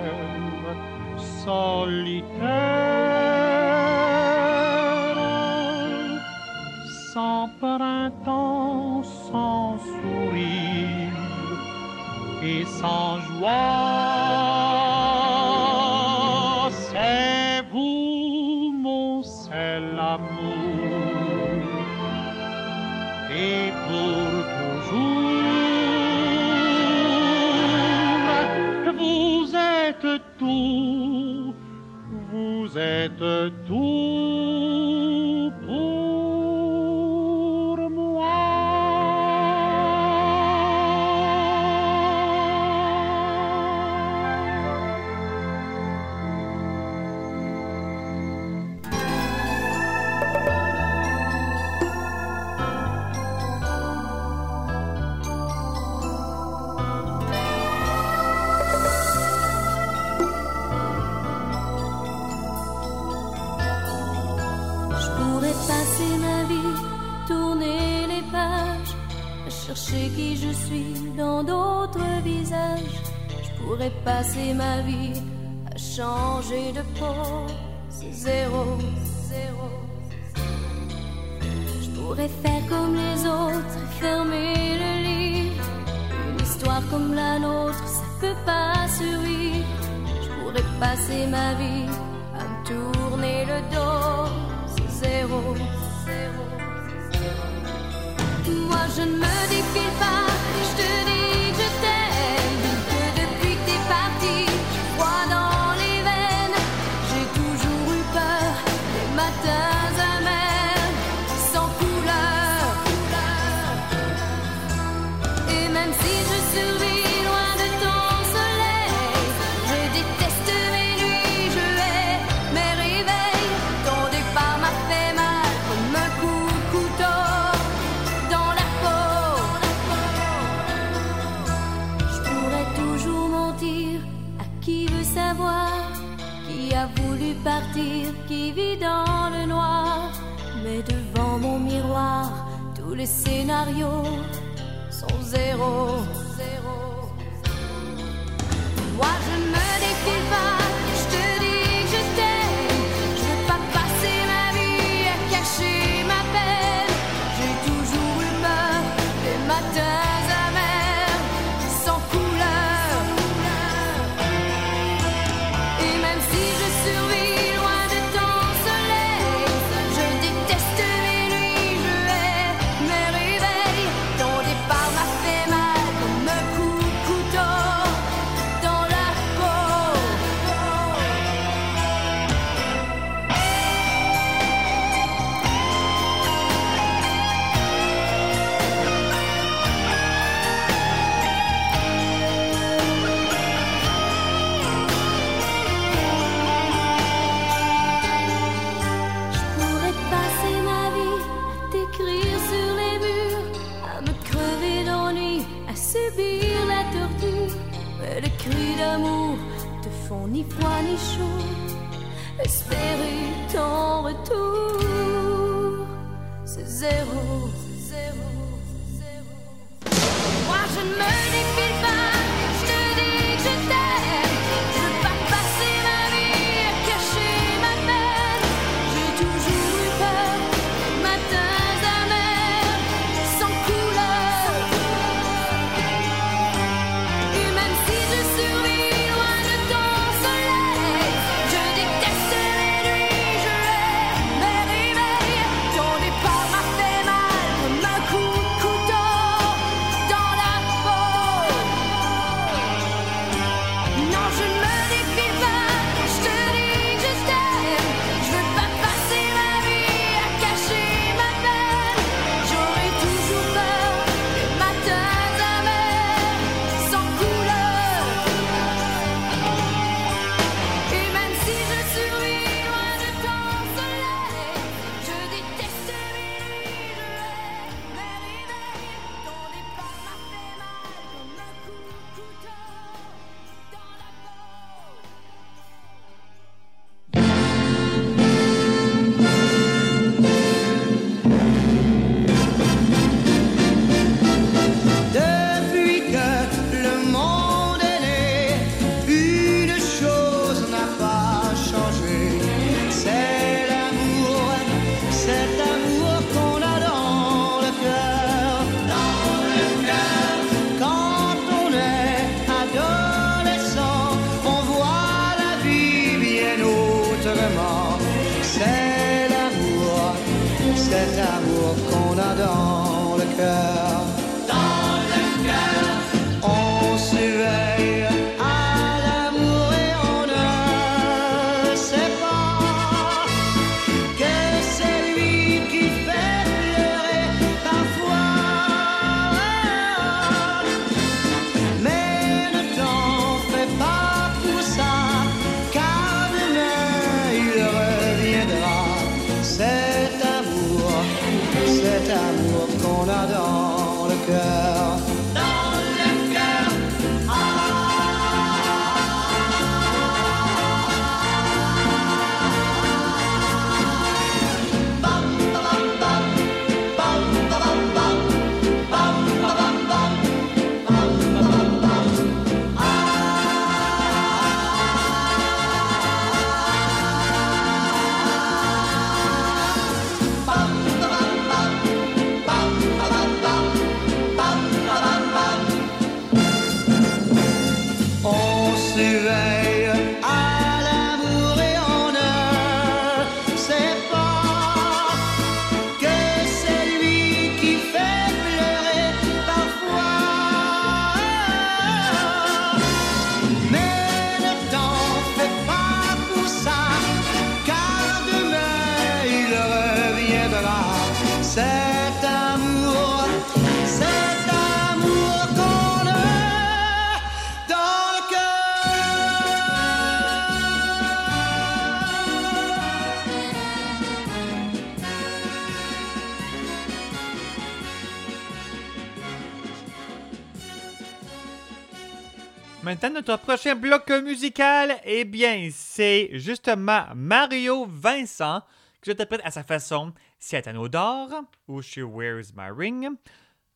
Notre prochain bloc musical, eh bien, c'est justement Mario Vincent qui interprète à sa façon Ciatano d'or ou She Wears My Ring.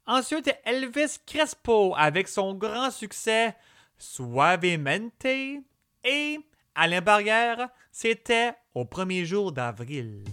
Ensuite, Elvis Crespo avec son grand succès Suavemente. Et Alain Barrière, c'était au premier jour d'avril.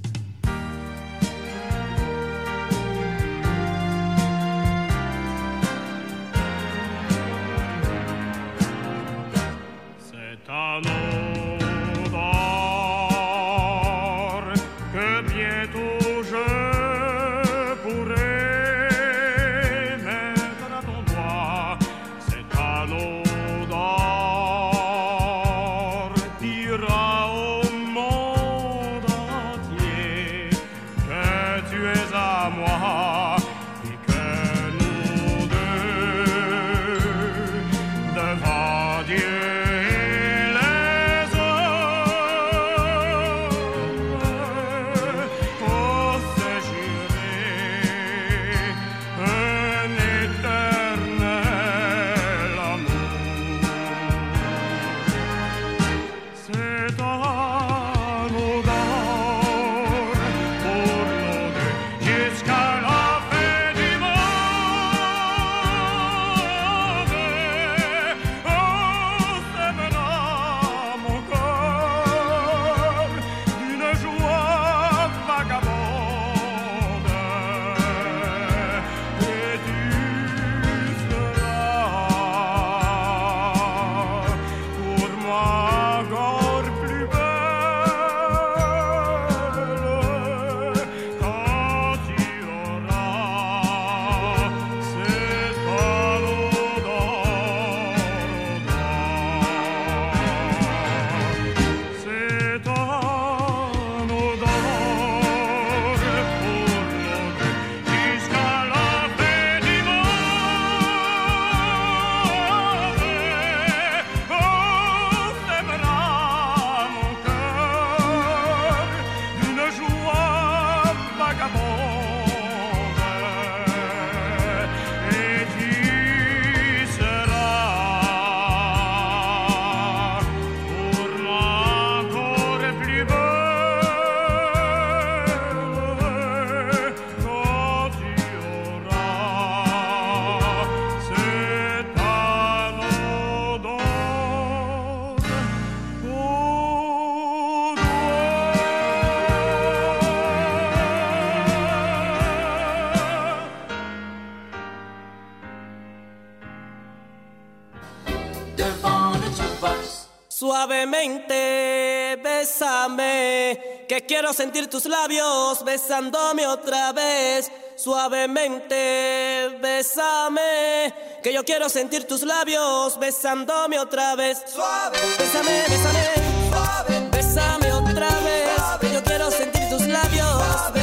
Quiero sentir tus labios besándome otra vez. Suavemente, bésame, que yo quiero sentir tus labios besándome otra vez. Suave, bésame, bésame, suave, bésame otra vez. Que yo quiero sentir tus labios besándome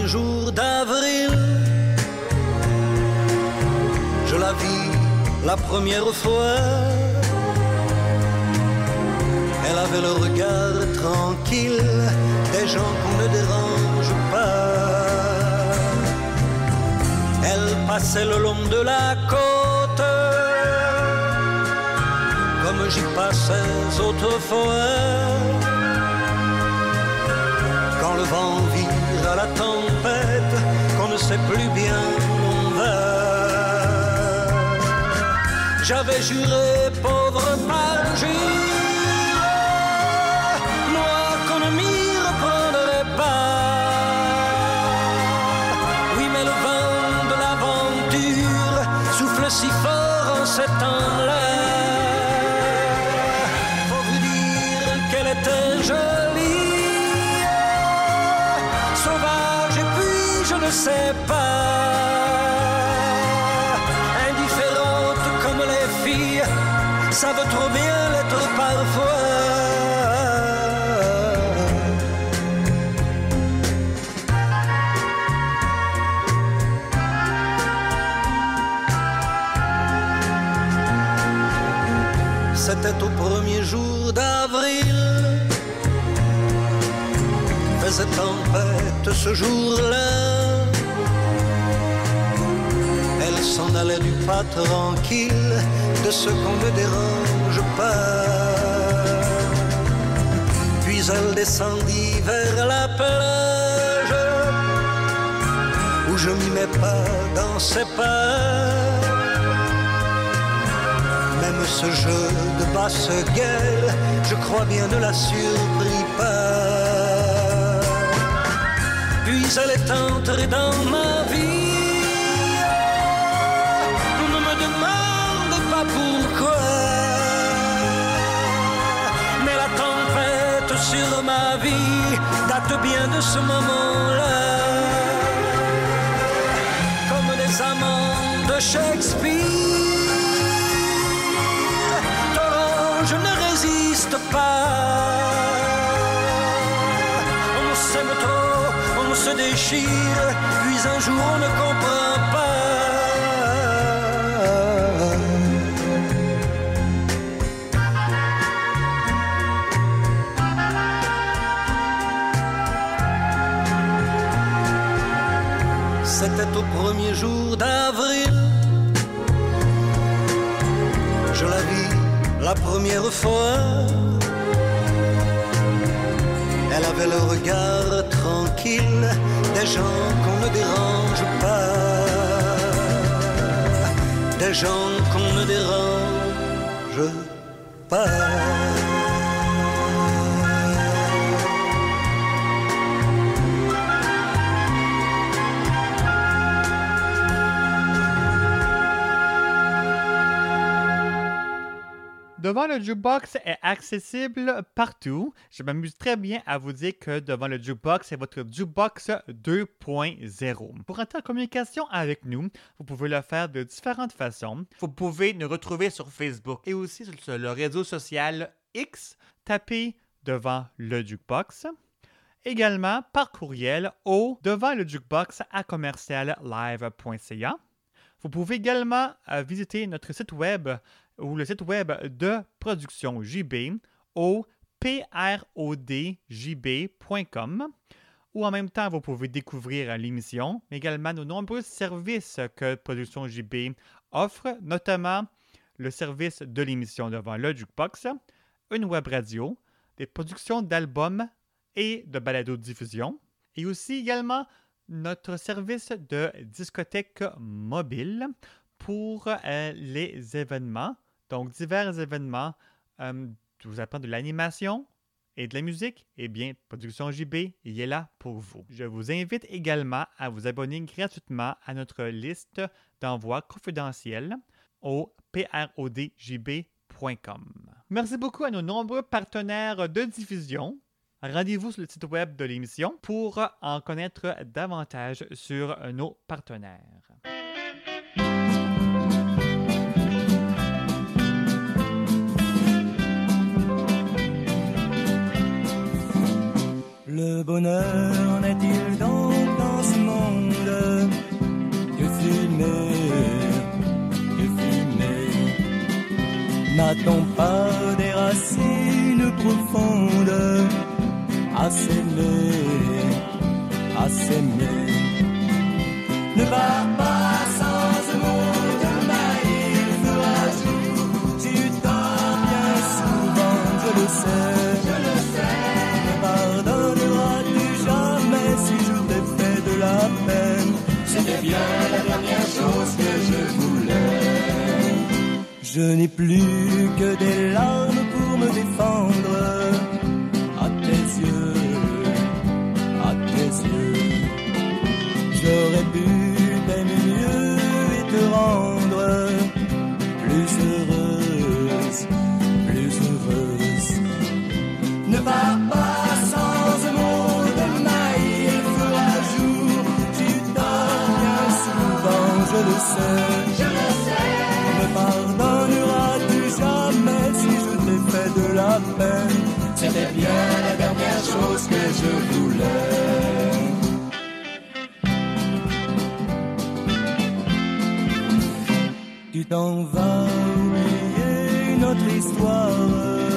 premier jour d'avril. Je la vis la première fois. Elle avait le regard tranquille des gens qu'on ne dérange pas. Elle passait le long de la côte, comme j'y passais autrefois. Quand le vent la tempête, qu'on ne sait plus bien où on va. J'avais juré, pauvre Margie, moi qu'on ne m'y reprendrait pas. Oui, mais le vent de l'aventure souffle si fort en ces ne sais pas. Indifférente comme les filles, ça veut trop bien l'être parfois. C'était au premier jour d'avril. Faisait tempête ce jour-là. S'en allait du pas tranquille de ce qu'on ne dérange pas. Puis elle descendit vers la plage où je m'y mets pas dans ses pas. Même ce jeu de basse gueule, je crois bien ne la surpris pas. Puis elle est entrée dans ma vie. Sur ma vie date bien de ce moment-là. Comme des amants de Shakespeare je ne résiste pas. On s'aime trop, on se déchire, puis un jour on ne comprend pas. Au premier jour d'avril. Je la vis la première fois. Elle avait le regard tranquille des gens qu'on ne dérange pas. Des gens qu'on ne dérange Devant le jukebox est accessible partout. Je m'amuse très bien à vous dire que devant le jukebox, c'est votre jukebox 2.0. Pour entrer en communication avec nous, vous pouvez le faire de différentes façons. Vous pouvez nous retrouver sur Facebook et aussi sur le réseau social X. Tapez devant le jukebox. Également par courriel au devant le jukebox à commerciallive.ca. Vous pouvez également euh, visiter notre site web ou le site web de production JB au prodjb.com ou en même temps, vous pouvez découvrir l'émission, mais également nos nombreux services que Production JB offre, notamment le service de l'émission devant le Jukebox, une web radio, des productions d'albums et de balado-diffusion, et aussi également notre service de discothèque mobile pour euh, les événements. Donc, divers événements, euh, vous apprendre de l'animation et de la musique, eh bien, Production JB, il est là pour vous. Je vous invite également à vous abonner gratuitement à notre liste d'envoi confidentiels au prodjb.com. Merci beaucoup à nos nombreux partenaires de diffusion. Rendez-vous sur le site web de l'émission pour en connaître davantage sur nos partenaires. Le bonheur est-il dans ce monde que fumée, que fumée N'a-t-on pas des racines profondes à s'aimer, à s'aimer? Le pas. Je n'ai plus que des larmes pour me défendre je voulais. Tu t'en vas oublier notre histoire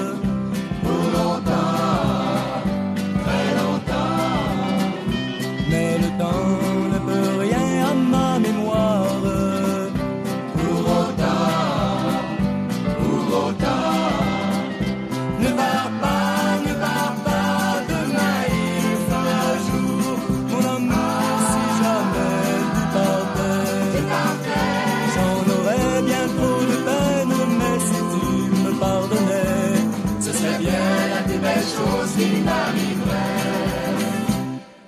chose qui m'arriverait.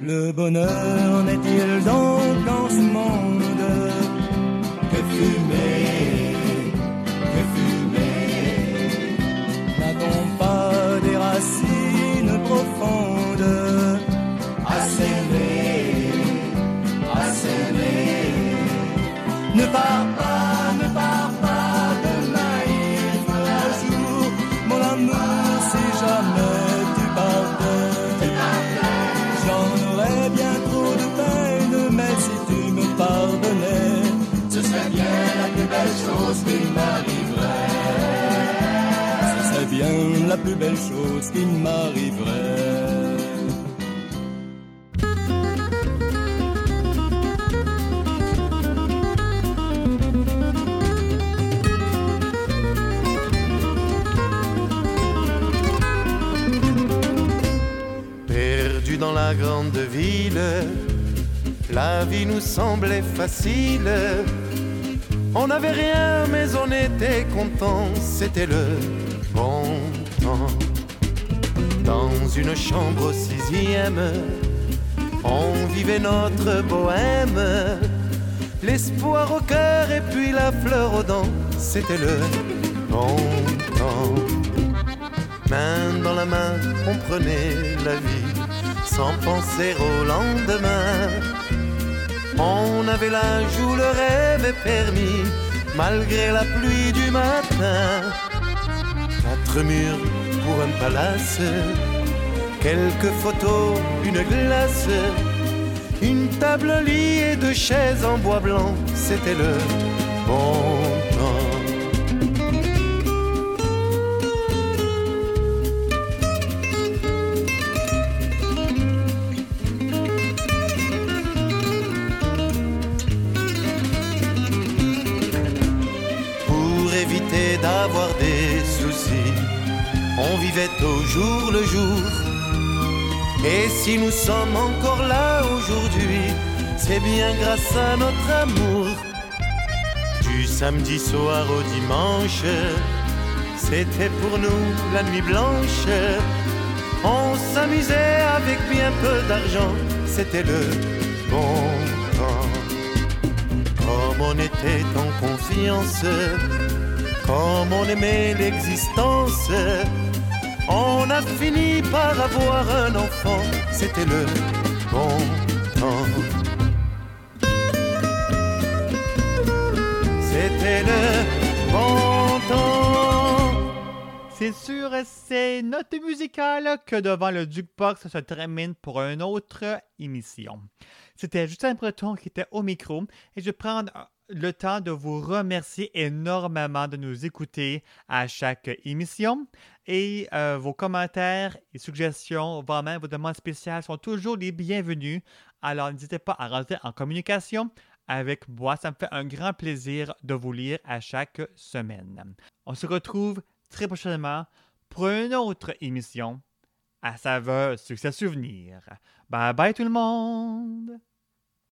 Le bonheur n'est-il donc dans ce monde que fumer, la plus belle chose qui m'arriverait. Perdu dans la grande ville, la vie nous semblait facile. On n'avait rien, mais on était content, c'était le. Dans une chambre sixième, on vivait notre bohème. L'espoir au cœur et puis la fleur aux dents, c'était le bon temps. Main dans la main, on prenait la vie sans penser au lendemain. On avait l'âge où le rêve est permis, malgré la pluie du matin. Quatre murs pour un palace, quelques photos, une glace, une table lit et deux chaises en bois blanc, c'était le bon temps. On vivait au jour le jour. Et si nous sommes encore là aujourd'hui, c'est bien grâce à notre amour. Du samedi soir au dimanche, c'était pour nous la nuit blanche. On s'amusait avec bien peu d'argent, c'était le bon temps. Comme on était en confiance, comme on aimait l'existence, on a fini par avoir un enfant, c'était le bon temps. C'était le bon temps. C'est sûr, c'est note musicale que devant le jukebox se termine pour une autre émission. C'était Justin Breton qui était au micro et je prendre le temps de vous remercier énormément de nous écouter à chaque émission. Et euh, vos commentaires et suggestions, voire même vos demandes spéciales sont toujours les bienvenus. Alors n'hésitez pas à rentrer en communication avec moi. Ça me fait un grand plaisir de vous lire à chaque semaine. On se retrouve très prochainement pour une autre émission à saveur succès souvenir. Bye bye tout le monde!